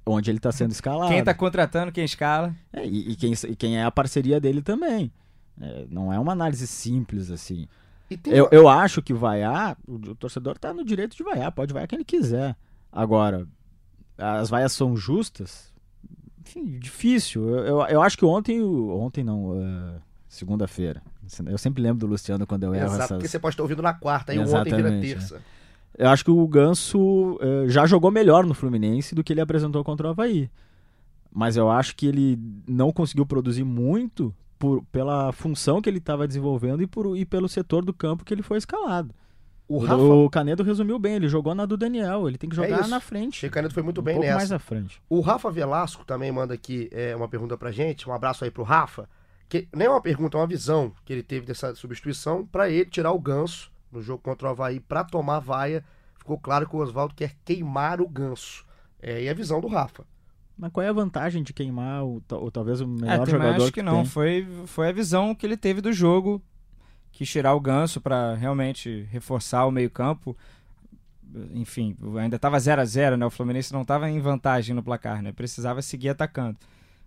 Onde ele tá sendo escalado. quem tá contratando, quem escala. É, e, e quem, e quem é a parceria dele também. É, não é uma análise simples assim. E tem Eu, eu acho que vaiar, o, o torcedor tá no direito de vaiar, pode vaiar quem ele quiser. Agora, as vaias são justas? Enfim, difícil. Eu, eu, eu acho que ontem, ontem não, é, segunda-feira. Eu sempre lembro do Luciano quando eu erro Exato, essas... porque você pode estar ouvindo na quarta e o ontem vira é. terça. Eu acho que o Ganso eh, já jogou melhor no Fluminense do que ele apresentou contra o Havaí. Mas eu acho que ele não conseguiu produzir muito por, pela função que ele estava desenvolvendo e, por, e pelo setor do campo que ele foi escalado. O O, Rafa, o Canedo resumiu bem, ele jogou na do Daniel, ele tem que É jogar isso. na frente. Chico Canedo foi muito um bem pouco nessa. mais à frente. O Rafa Velasco também manda aqui é, uma pergunta pra gente. Um abraço aí pro Rafa. Que nem é uma pergunta, é uma visão que ele teve dessa substituição pra ele tirar o ganso no jogo contra o Havaí pra tomar vaia. Ficou claro que o Oswaldo quer queimar o ganso. É, e a visão do Rafa. Mas qual é a vantagem de queimar o, ou talvez o É, melhor também jogador acho que não. tem? Foi, foi a visão que ele teve do jogo. Que tirar o ganso pra realmente reforçar o meio-campo. Enfim, ainda tava 0 a 0 né? O Fluminense não tava em vantagem no placar, né? Precisava seguir atacando.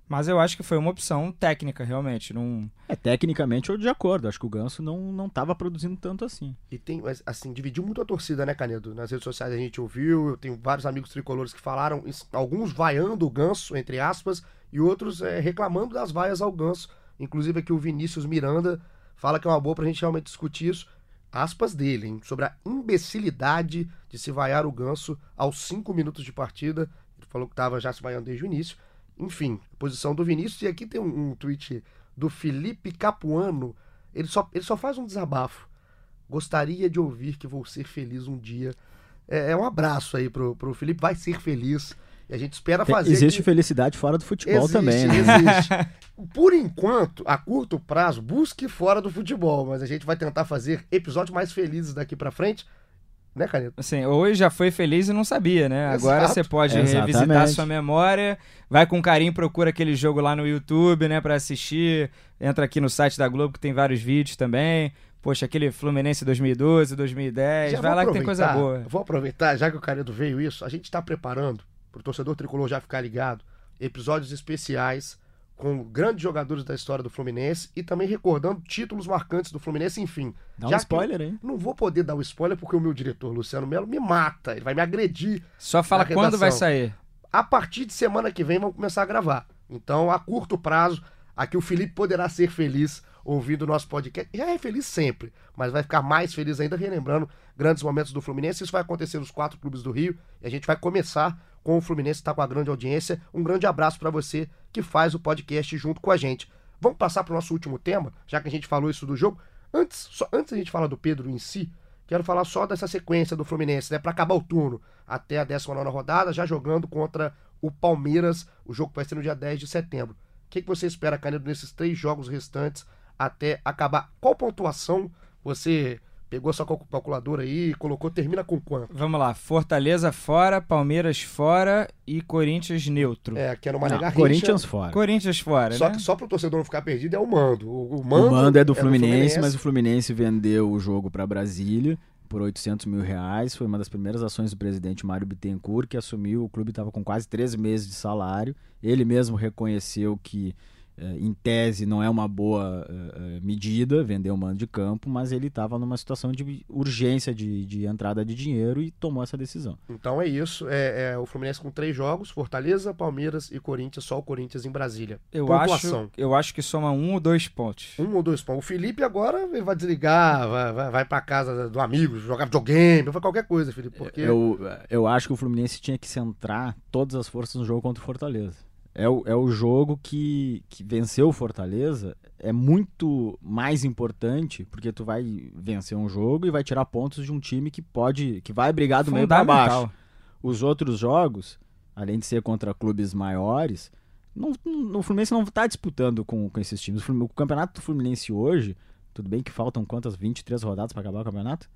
Mas eu acho que foi uma opção técnica, realmente. Não... É, tecnicamente eu de acordo, acho que o Ganso não, não tava produzindo tanto assim. E tem, mas, assim, dividiu muito a torcida, né, Canedo? Nas redes sociais a gente ouviu, eu tenho vários amigos tricolores que falaram, alguns vaiando o ganso, entre aspas, e outros é, reclamando das vaias ao ganso. Inclusive aqui o Vinícius Miranda fala que é uma boa pra gente realmente discutir isso. Aspas dele, hein? Sobre a imbecilidade de se vaiar o ganso aos cinco minutos de partida. Ele falou que tava já se vaiando desde o início. Enfim, posição do Vinícius. E aqui tem um, um tweet do Felipe Capuano. Ele só, ele só faz um desabafo. Gostaria de ouvir que vou ser feliz um dia. É, é um abraço aí pro, pro Felipe. Vai ser feliz. E a gente espera fazer. existe que- felicidade fora do futebol Existe, também, né? Existe. Por enquanto, a curto prazo, busque fora do futebol. Mas a gente vai tentar fazer episódios mais felizes daqui pra frente. Né, Caneta? Assim, hoje já foi feliz e não sabia, né? Agora Exato. você pode Exatamente. revisitar sua memória, vai com carinho, procura aquele jogo lá no YouTube, né, Pra assistir. Entra aqui no site da Globo que tem vários vídeos também. Poxa, aquele Fluminense 2012, 2010, Já vai lá que tem coisa boa. Vou aproveitar, já que o Canedo veio isso, a gente tá preparando, pro torcedor tricolor já ficar ligado, episódios especiais com grandes jogadores da história do Fluminense e também recordando títulos marcantes do Fluminense, enfim. Dá um spoiler aí. Não vou poder dar o spoiler porque o meu diretor, Luciano Melo, me mata. Ele vai me agredir Só fala quando vai sair. a partir de semana que vem vamos começar a gravar. Então, a curto prazo, aqui o Felipe poderá ser feliz ouvindo o nosso podcast. Já é feliz sempre, mas vai ficar mais feliz ainda relembrando grandes momentos do Fluminense. Isso vai acontecer nos quatro clubes do Rio e a gente vai começar com o Fluminense, está com a grande audiência. Um grande abraço para você que faz o podcast junto com a gente. Vamos passar para o nosso último tema, já que a gente falou isso do jogo. Antes, só, antes a gente falar do Pedro em si, quero falar só dessa sequência do Fluminense, né? Para acabar o turno até a 19 rodada, já jogando contra o Palmeiras. O jogo vai ser no dia 10 de setembro. O que, que você espera, Canedo, nesses três jogos restantes até acabar? Qual pontuação você pegou a sua cal- calculadora aí e colocou? Termina com quanto? Vamos lá, Fortaleza fora, Palmeiras fora e Corinthians neutro. É, que era uma Não, Corinthians fora. Corinthians fora, Só né? que só para o torcedor não ficar perdido é o mando. O, o mando, O mando é do Fluminense, mas o Fluminense vendeu o jogo para Brasília por 800 mil reais. Foi uma das primeiras ações do presidente Mário Bittencourt, que assumiu. O clube estava com quase três meses de salário. Ele mesmo reconheceu que em tese não é uma boa é, é, medida vender um mando de campo, mas ele estava numa situação de urgência de, de, entrada de dinheiro e tomou essa decisão. Então é isso. É, é, o Fluminense com três jogos: Fortaleza, Palmeiras e Corinthians, só o Corinthians em Brasília. Eu, acho, eu acho que soma um ou dois pontos. Um ou dois pontos. O Felipe agora ele vai desligar, vai, vai, vai para casa do amigo, jogar videogame, vai qualquer coisa, Felipe. Porque... Eu, eu acho que o Fluminense tinha que centrar todas as forças no jogo contra o Fortaleza é o, é o jogo que, que venceu o Fortaleza é muito mais importante porque tu vai vencer um jogo e vai tirar pontos de um time que pode que vai brigar do meio para baixo. Os outros jogos, além de ser contra clubes maiores, não, no Fluminense não está disputando com, com esses times. O campeonato do Fluminense hoje, tudo bem que faltam quantas 23 rodadas para acabar o campeonato?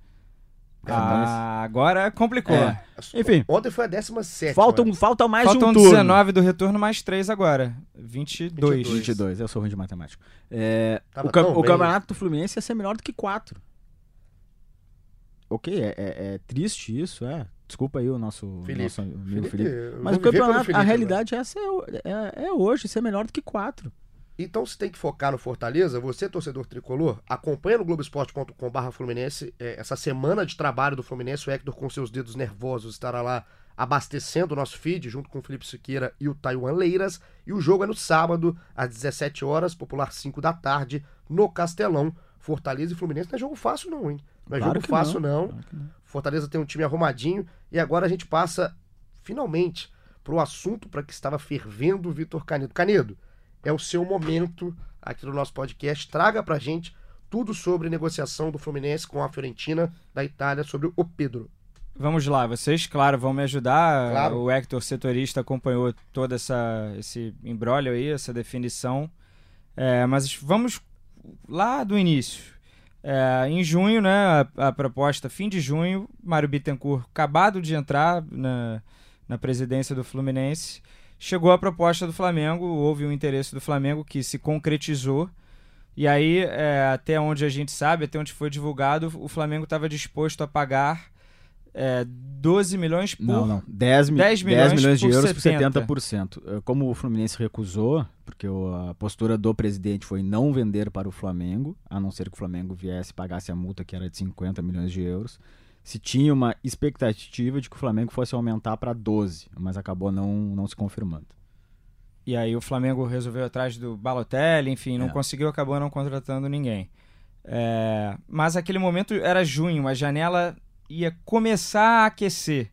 Ah, agora complicou. É. Enfim. Ontem foi a 17. Faltam, falta mais Faltam um turno. 19 do retorno, mais 3 agora. 22. 22. 22. Eu sou ruim de matemática. É, o, cam o campeonato do Fluminense ia ser melhor do que 4. Ok, é, é, é, triste isso, é. Desculpa aí o nosso, Felipe. nosso amigo Felipe. Felipe. Mas o campeonato, Felipe, a realidade essa é, é, é hoje, ser melhor do que 4. Então você tem que focar no Fortaleza, você torcedor tricolor, acompanha no globoesporte.com.br Fluminense é, essa semana de trabalho do Fluminense, o Hector com seus dedos nervosos estará lá abastecendo o nosso feed junto com o Felipe Siqueira e o Taiwan Leiras, e o jogo é no sábado às 17 horas, popular 5 da tarde, no Castelão, Fortaleza e Fluminense. Não é jogo fácil não, hein? Não é claro jogo fácil não. não. Claro não. Fortaleza tem um time arrumadinho e agora a gente passa finalmente pro assunto para que estava fervendo o Vitor Canedo. Canedo, é o seu momento aqui no nosso podcast. Traga pra gente tudo sobre negociação do Fluminense com a Fiorentina da Itália, sobre o Pedro. Vamos lá, vocês, claro, vão me ajudar. Claro. O Hector, setorista, acompanhou todo essa, esse embrólio aí, essa definição. É, mas vamos lá do início. É, em junho, né, a, a, proposta, fim de junho, Mário Bittencourt acabado de entrar na, na presidência do Fluminense chegou a proposta do Flamengo, houve um interesse do Flamengo que se concretizou. E aí, é, até onde a gente sabe, até onde foi divulgado, o Flamengo estava disposto a pagar é, 12 milhões por. Não, não. 10, 10 milhões, 10 milhões de euros 70. por 70%. É, como o Fluminense recusou, porque a postura do presidente foi não vender para o Flamengo, a não ser que o Flamengo viesse e pagasse a multa que era de 50 milhões de euros se tinha uma expectativa de que o Flamengo fosse aumentar para 12, mas acabou não, não se confirmando. E aí o Flamengo resolveu atrás do Balotelli, enfim, não é. conseguiu, acabou não contratando ninguém. É, mas aquele momento era junho, a janela ia começar a aquecer.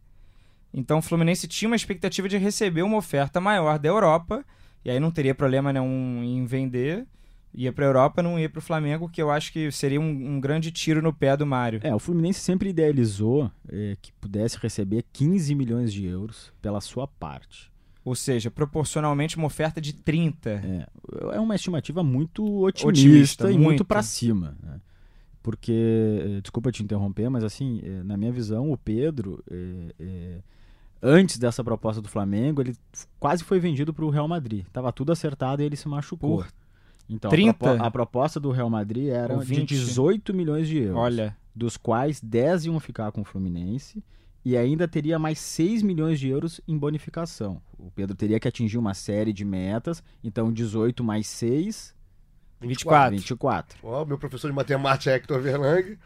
Então o Fluminense tinha uma expectativa de receber uma oferta maior da Europa, e aí não teria problema nenhum em vender ia para a Europa, não ia para o Flamengo, que eu acho que seria um, um, grande tiro no pé do Mário. É, o Fluminense sempre idealizou é, que pudesse receber 15 milhões de euros pela sua parte. Ou seja, proporcionalmente uma oferta de 30. É, é uma estimativa muito otimista, otimista e muito, muito para cima. Né? Porque, é, desculpa te interromper, mas assim, é, na minha visão, o Pedro, é, é, antes dessa proposta do Flamengo, ele quase foi vendido para o Real Madrid. Tava tudo acertado e ele se machucou. Então, 30? A, a, proposta do Real Madrid era de 18 milhões de euros. Olha. Dos quais 10 iam ficar com o Fluminense e ainda teria mais 6 milhões de euros em bonificação. O Pedro teria que atingir uma série de metas, então 18 mais 6... 24. 24. Ó, oh, meu professor de matemática Hector Verlang.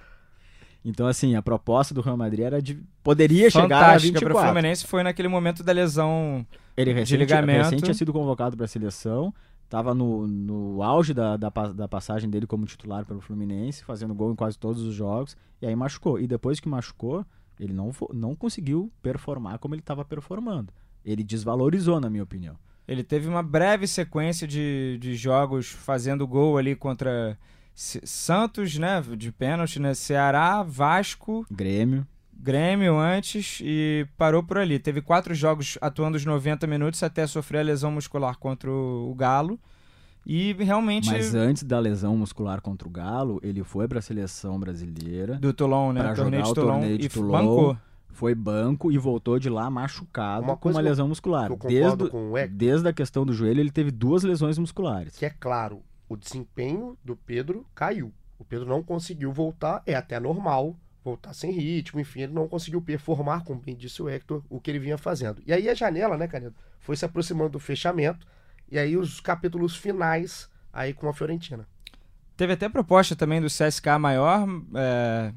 Então, assim, a proposta do Real Madrid era de. Poderia Fantástica chegar a 24. o Fluminense foi naquele momento da lesão Ele recente, de ligamento. recente tinha sido convocado para a seleção. Estava no, no auge da, da, da, passagem dele como titular pelo Fluminense, fazendo gol em quase todos os jogos, e aí machucou. E depois que machucou, ele não, não conseguiu performar como ele estava performando. Ele desvalorizou, na minha opinião. Ele teve uma breve sequência de, de jogos fazendo gol ali contra Santos, né? De pênalti, né? Ceará, Vasco. Grêmio. Grêmio antes e parou por ali. Teve quatro jogos atuando os 90 minutos até sofrer a lesão muscular contra o Galo. E realmente. Mas antes da lesão muscular contra o Galo, ele foi para a seleção brasileira. Do Toulon, né? Para jogar o torneio de Toulon. Bancou. Foi banco e voltou de lá machucado uma com uma lesão muscular. Desde, desde a questão do joelho, ele teve duas lesões musculares. Que é claro, o desempenho do Pedro caiu. O Pedro não conseguiu voltar, é até normal voltar sem ritmo, enfim, ele não conseguiu performar, como bem disse o Hector, o que ele vinha fazendo. E aí a janela, né, Canedo, foi se aproximando do fechamento, E aí os capítulos finais aí com a Fiorentina. Teve até proposta também do CSK maior, é,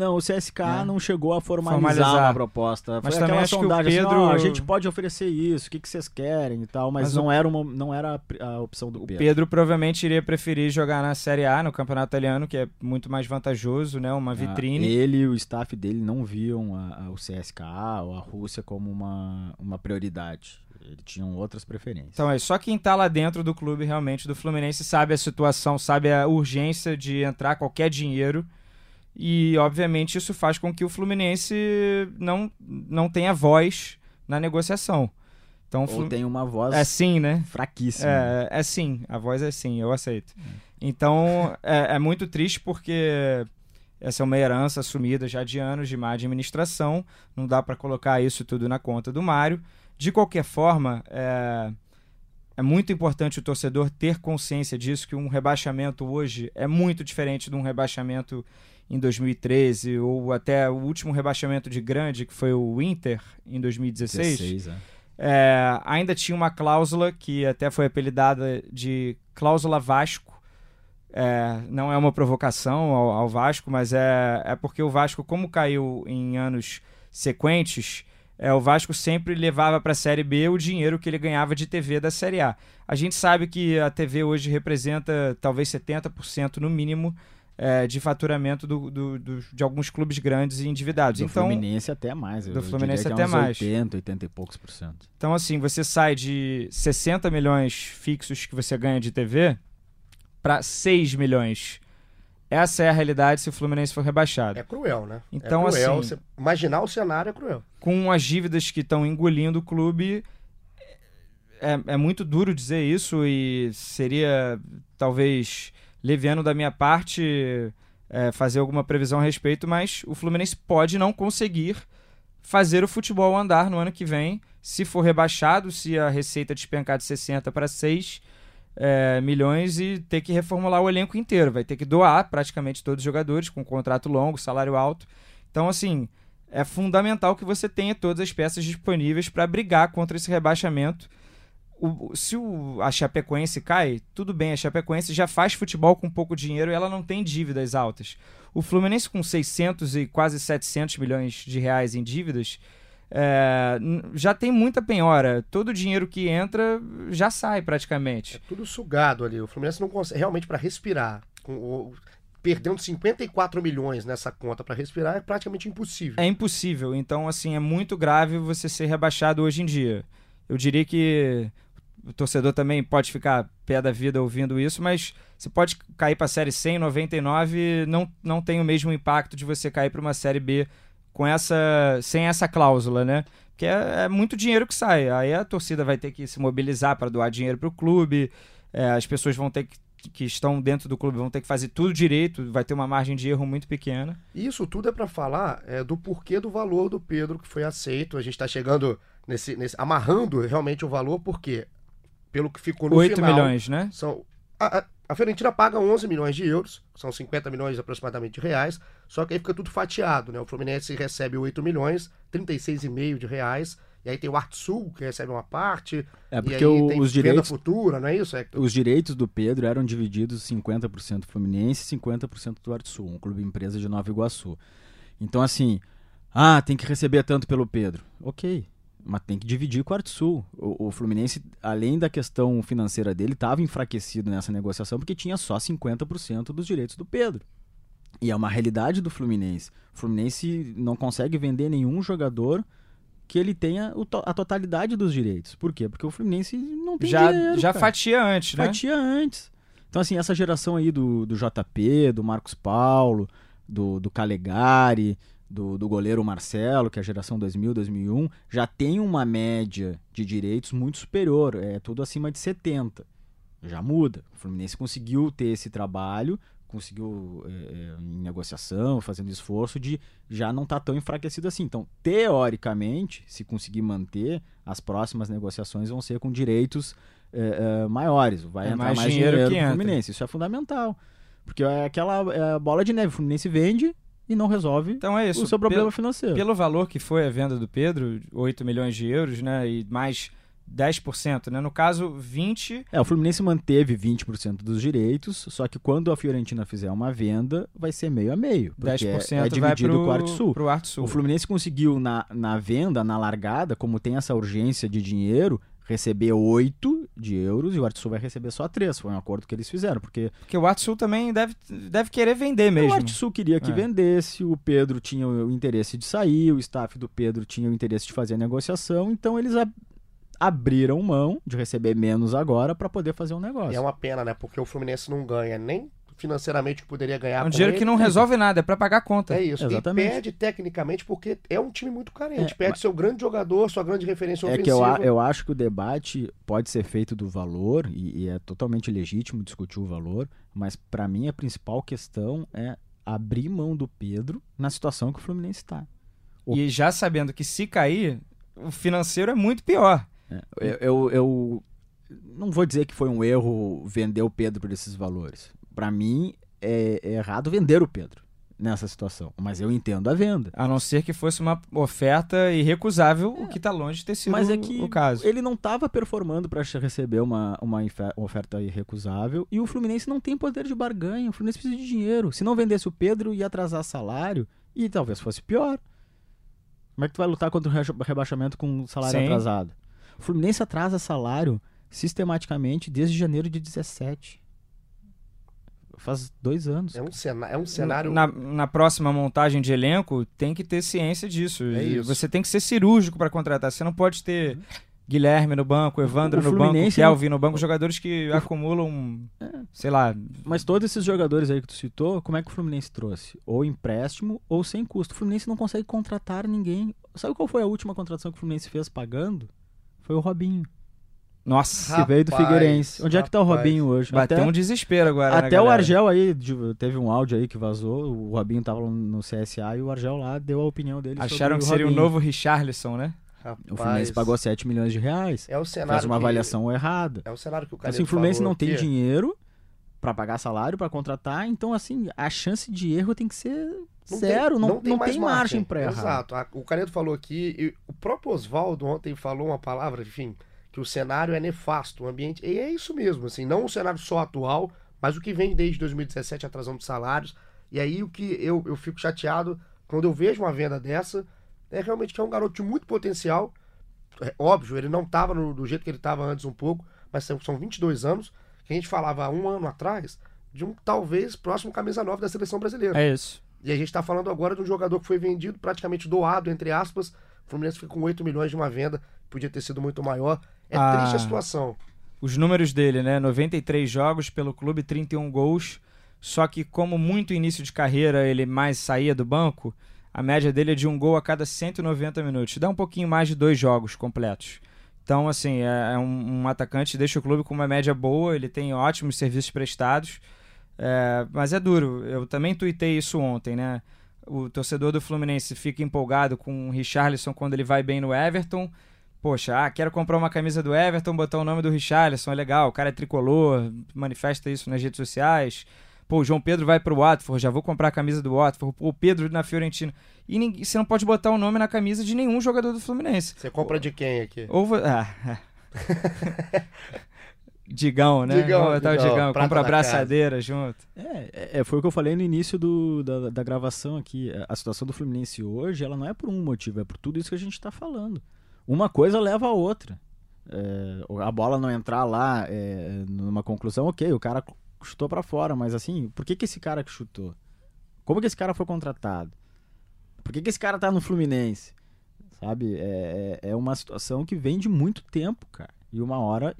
Não, o CSK É. não chegou a formalizar, Formalizar. uma proposta. Foi Mas aquela também acho que o sondagem assim, Pedro- ó, a gente pode oferecer isso, o que, que vocês querem e tal, mas, Mas não, era uma, não era a a, opção do o Pedro. Pedro provavelmente iria preferir jogar na Série A, no Campeonato Italiano, que é muito mais vantajoso, né? Uma Ah, vitrine. ele e o staff dele não viam a- a- o CSKA ou a Rússia como uma, uma prioridade. Eles tinham outras preferências. Então é só quem tá lá dentro do clube realmente do Fluminense sabe a situação, sabe a urgência de entrar qualquer dinheiro. E obviamente isso faz com que o Fluminense não, não tenha voz na negociação. Então, ou tem uma voz é sim, né? fraquíssima. É, é sim, a voz é sim, eu aceito. Então é, é muito triste porque essa é uma herança assumida já de anos de má administração, não dá para colocar isso tudo na conta do Mário. De qualquer forma, é, é muito importante o torcedor ter consciência disso, que um rebaixamento hoje é muito diferente de um rebaixamento em 2013 ou até o último rebaixamento de grande, que foi o Inter em 2016. 16, é. É, ainda tinha uma cláusula que até foi apelidada de cláusula Vasco. É, não é uma provocação ao, ao Vasco, mas é, é porque o Vasco, como caiu em anos sequentes, é, o Vasco sempre levava para a Série B o dinheiro que ele ganhava de TV da Série A. A gente sabe que a TV hoje representa talvez 70% no mínimo é, de faturamento do- do- do- de alguns clubes grandes e endividados. Do então, Fluminense até mais. do diria Fluminense é até uns mais. 80, 80 e poucos por cento. Então, assim, você sai de 60 milhões fixos que você ganha de TV para 6 milhões. Essa é a realidade se o Fluminense for rebaixado. É cruel, né? Então, é cruel. assim- imaginar o cenário é cruel. Com as dívidas que estão engolindo o clube, é, é muito duro dizer isso e seria talvez leviano da minha parte é, fazer alguma previsão a respeito, mas o Fluminense pode não conseguir fazer o futebol andar no ano que vem, se for rebaixado, se a receita despencar de 60 para 6 é, milhões e ter que reformular o elenco inteiro. Vai ter que doar praticamente todos os jogadores com contrato longo, salário alto. Então, assim, é fundamental que você tenha todas as peças disponíveis para brigar contra esse rebaixamento. O- se o, a Chapecoense cai, tudo bem, a Chapecoense já faz futebol com pouco dinheiro e ela não tem dívidas altas. O Fluminense com 600 e quase 700 milhões de reais em dívidas é, já tem muita penhora. Todo o dinheiro que entra já sai praticamente. É tudo sugado ali. O Fluminense não consegue realmente para respirar. Com o- perdendo 54 milhões nessa conta para respirar é praticamente impossível. É impossível. Então, assim, é muito grave você ser rebaixado hoje em dia. Eu diria que o torcedor também pode ficar pé da vida ouvindo isso, mas você pode cair para a série 100, 99, não, não tem o mesmo impacto de você cair para uma série B com essa sem essa cláusula, né? Porque é, é muito dinheiro que sai. Aí a torcida vai ter que se mobilizar para doar dinheiro para o clube, é, as pessoas vão ter que que estão dentro do clube vão ter que fazer tudo direito, vai ter uma margem de erro muito pequena. Isso tudo é para falar é, do porquê do valor do Pedro que foi aceito. A gente está chegando nesse, nesse. amarrando realmente o valor, porque, pelo que ficou no 8 final. milhões, né? São, a, a, a Fiorentina paga 11 milhões de euros, são 50 milhões aproximadamente de reais, só que aí fica tudo fatiado, né? O Fluminense recebe 8 milhões, 36,5 de reais, e aí tem o Artsul, que recebe uma parte, É porque o- os direitos, futura, não é isso, Hector? os direitos do Pedro eram divididos 50% Fluminense e 50% do Artsul, um clube empresa de Nova Iguaçu. Então, assim, ah, tem que receber tanto pelo Pedro. Ok, mas tem que dividir com o Artsul. O, o Fluminense, além da questão financeira dele, estava enfraquecido nessa negociação porque tinha só 50% dos direitos do Pedro. E é uma realidade do Fluminense. O Fluminense não consegue vender nenhum jogador que ele tenha a totalidade dos direitos. Por quê? Porque o Fluminense não tem Já, dinheiro, já cara. fatia antes, né? Fatia antes. Então, assim, essa geração aí do, do JP, do Marcos Paulo, do, do Calegari, do, do goleiro Marcelo, que é a geração 2000, 2001, já tem uma média de direitos muito superior. É tudo acima de 70. Já muda. O Fluminense conseguiu ter esse trabalho, conseguiu, é, é, em negociação, fazendo esforço, de já não estar tão enfraquecido assim. Então, teoricamente, se conseguir manter, as próximas negociações vão ser com direitos é, é, maiores. Vai É entrar mais mais, dinheiro dinheiro, que entra. Fluminense. Isso é fundamental. Porque é aquela é bola de neve. O Fluminense vende e não resolve Então é isso. o seu problema Pelo, financeiro. pelo valor que foi a venda do Pedro, 8 milhões de euros, né? E mais 10%, né? No caso, 20%. É, o Fluminense manteve 20% dos direitos, só que quando a Fiorentina fizer uma venda, vai ser meio a meio. Porque 10% é, é vai dividido pro, com o Arte Sul. pro Arte Sul. O Fluminense conseguiu na, na venda, na largada, como tem essa urgência de dinheiro, receber 8 de euros e o Arte Sul vai receber só 3. Foi um acordo que eles fizeram, porque Porque o Arte Sul também deve, deve querer vender mesmo. o Arte Sul queria que É. vendesse, o Pedro tinha o interesse de sair, o staff do Pedro tinha o interesse de fazer a negociação, então eles ab- abriram mão de receber menos agora para poder fazer um negócio. E é uma pena, né? Porque o Fluminense não ganha nem financeiramente o que poderia ganhar É um dinheiro ele. que não resolve nada, é pra pagar a conta. É isso. Exatamente. E perde tecnicamente porque é um time muito carente. É, perde mas- seu grande jogador, sua grande referência É ofensiva. que eu, eu acho que o debate pode ser feito do valor, e, e é totalmente legítimo discutir o valor, mas para mim a principal questão é abrir mão do Pedro na situação que o Fluminense está. E já sabendo que se cair, o financeiro é muito pior. Eu, eu, eu não vou dizer que foi um erro vender o Pedro por esses valores. Para mim é, é errado vender o Pedro nessa situação, mas eu entendo a venda. A não ser que fosse uma oferta irrecusável, o que tá longe de ter sido Mas é que o caso. ele não estava performando para receber uma, uma oferta irrecusável e o Fluminense não tem poder de barganha. O Fluminense precisa de dinheiro. Se não vendesse o Pedro, ia atrasar salário e talvez fosse pior. Como é que tu vai lutar contra o reba- rebaixamento com salário Sim. atrasado? O Fluminense atrasa salário sistematicamente desde janeiro de 17. Faz dois anos. É um, cena... é um cenário. Na, na próxima montagem de elenco, tem que ter ciência disso. É E isso. Você tem que ser cirúrgico para contratar. Você não pode ter Guilherme no banco, Evandro O no banco, Fluminense Kelvin no banco, jogadores que acumulam, sei lá, Mas todos esses jogadores aí que tu citou, como é que o Fluminense trouxe? Ou empréstimo ou sem custo. O Fluminense não consegue contratar ninguém. Sabe qual foi a última contratação que o Fluminense fez pagando? Foi o Robinho, nossa, que veio do Rapaz, Figueirense. Onde é que tá o rapaz. Robinho hoje? bateu até um desespero agora. na até o galera. Argel aí, teve um áudio aí que vazou, o Robinho tava no CSA e o Argel lá deu a opinião dele Acharam que sobre seria o novo Richarlison, né? Rapaz, O Fluminense pagou 7 milhões de reais. É o cenário. Fez uma que- avaliação errada. É o cenário que o Então, cara assim, o Fluminense não tem dinheiro pra pagar salário, pra contratar, então assim, a chance de erro tem que ser Não zero, tem- não, não tem, mais margem pra errar. Exato. O Canedo falou aqui, e o próprio Oswaldo ontem falou uma palavra, enfim, que o cenário é nefasto, o ambiente. E é isso mesmo, assim, não o cenário só atual, mas o que vem desde 2017 atrasando de salários. E aí o que eu, eu fico chateado quando eu vejo uma venda dessa é realmente que é um garoto de muito potencial. É óbvio, ele não estava do jeito que ele estava antes um pouco, mas são, são 22 anos que a gente falava há um ano atrás de um talvez próximo camisa 9 da seleção brasileira. É isso. E a gente tá falando agora de um jogador que foi vendido, praticamente doado, entre aspas. O Fluminense fica com 8 milhões de uma venda, podia ter sido muito maior. É Ah. triste a situação. Os números dele, né? 93 jogos pelo clube, 31 gols. Só que, como muito início de carreira ele mais saía do banco, a média dele é de um gol a cada 190 minutos. Dá um pouquinho mais de dois jogos completos. Então, assim, é é um, um atacante, deixa o clube com uma média boa, ele tem ótimos serviços prestados. É, mas é duro. Eu também tuitei isso ontem, né? O torcedor do Fluminense fica empolgado com o Richarlison quando ele vai bem no Everton. Poxa, ah, quero comprar uma camisa do Everton, botar o nome do Richarlison, é legal, o cara é tricolor, manifesta isso nas redes sociais. Pô, o João Pedro vai pro Watford, já vou comprar a camisa do Watford. Pô, o Pedro na Fiorentina. E ninguém, você não pode botar o nome na camisa de nenhum jogador do Fluminense. Você compra de quem aqui? Ou ah, é. Digão, né? Digão, Vou botar o Digão, Digão, compra braçadeira junto. É, é, foi o que eu falei no início do, da, da gravação aqui. A situação do Fluminense hoje, ela não é por um motivo, é por tudo isso que a gente está falando. Uma coisa leva a outra. É, a bola não entrar lá é, numa conclusão, ok, o cara chutou para fora, mas assim, por que, que esse cara que chutou? Como que esse cara foi contratado? Por que, que esse cara tá no Fluminense? Sabe? É, é é uma situação que vem de muito tempo, cara. E uma hora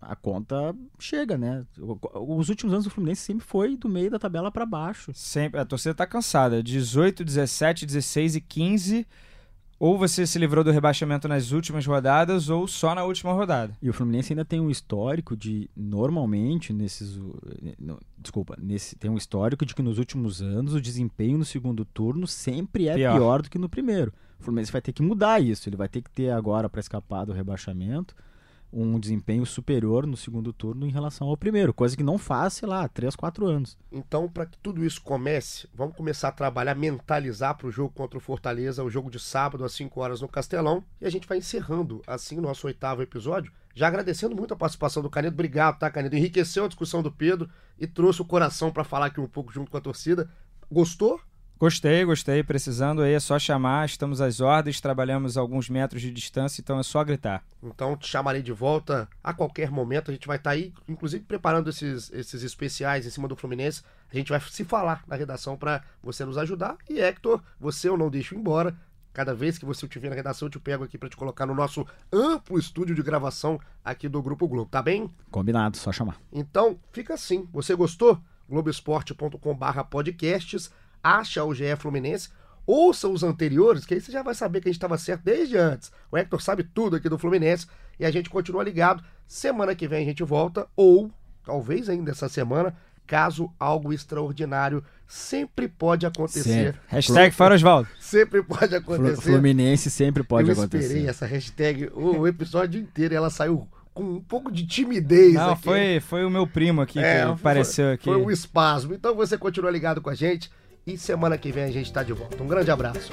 a conta chega, né? Os últimos anos do Fluminense sempre foi do meio da tabela para baixo. Sempre, a torcida tá cansada. 18, 17, 16 e 15. Ou você se livrou do rebaixamento nas últimas rodadas, ou só na última rodada. E o Fluminense ainda tem um histórico de, normalmente, nesses. no- desculpa, nesse, tem um histórico de que nos últimos anos o desempenho no segundo turno sempre é Pior. pior, do que no primeiro. O Fluminense vai ter que mudar isso. Ele vai ter que ter agora, para escapar do rebaixamento, um desempenho superior no segundo turno em relação ao primeiro, coisa que não faz, sei lá, 3, 4 anos. Então, para que tudo isso comece, vamos começar a trabalhar, mentalizar para o jogo contra o Fortaleza, o jogo de sábado às 5 horas no Castelão, e a gente vai encerrando assim o nosso oitavo episódio. Já agradecendo muito a participação do Canedo, obrigado, tá, Canedo? Enriqueceu a discussão do Pedro e trouxe o coração para falar aqui um pouco junto com a torcida. Gostou? Gostei, gostei. Precisando aí é só chamar, estamos às ordens, trabalhamos alguns metros de distância, então é só gritar. Então te chamarei de volta a qualquer momento. A gente vai estar aí, inclusive, preparando esses, esses especiais em cima do Fluminense. A gente vai se falar na redação para você nos ajudar. E Hector, você eu não deixo embora. Cada vez que você estiver na redação, eu te pego aqui para te colocar no nosso amplo estúdio de gravação aqui do Grupo Globo, tá bem? Combinado, só chamar. Então, fica assim. Você gostou? Globoesporte.com/podcasts acha o GE Fluminense, ouça os anteriores, que aí você já vai saber que a gente estava certo desde antes. O Hector sabe tudo aqui do Fluminense e a gente continua ligado. Semana que vem a gente volta, ou talvez ainda essa semana, caso algo extraordinário sempre pode acontecer. Sempre. Hashtag Fora Osvaldo. Sempre pode acontecer. Fluminense sempre pode Eu acontecer. esperei essa hashtag o episódio inteiro ela saiu com um pouco de timidez Não, aqui. foi, foi o meu primo aqui É, que apareceu aqui. Foi um espasmo. Então você continua ligado com a gente e semana que vem a gente está de volta. Um grande abraço.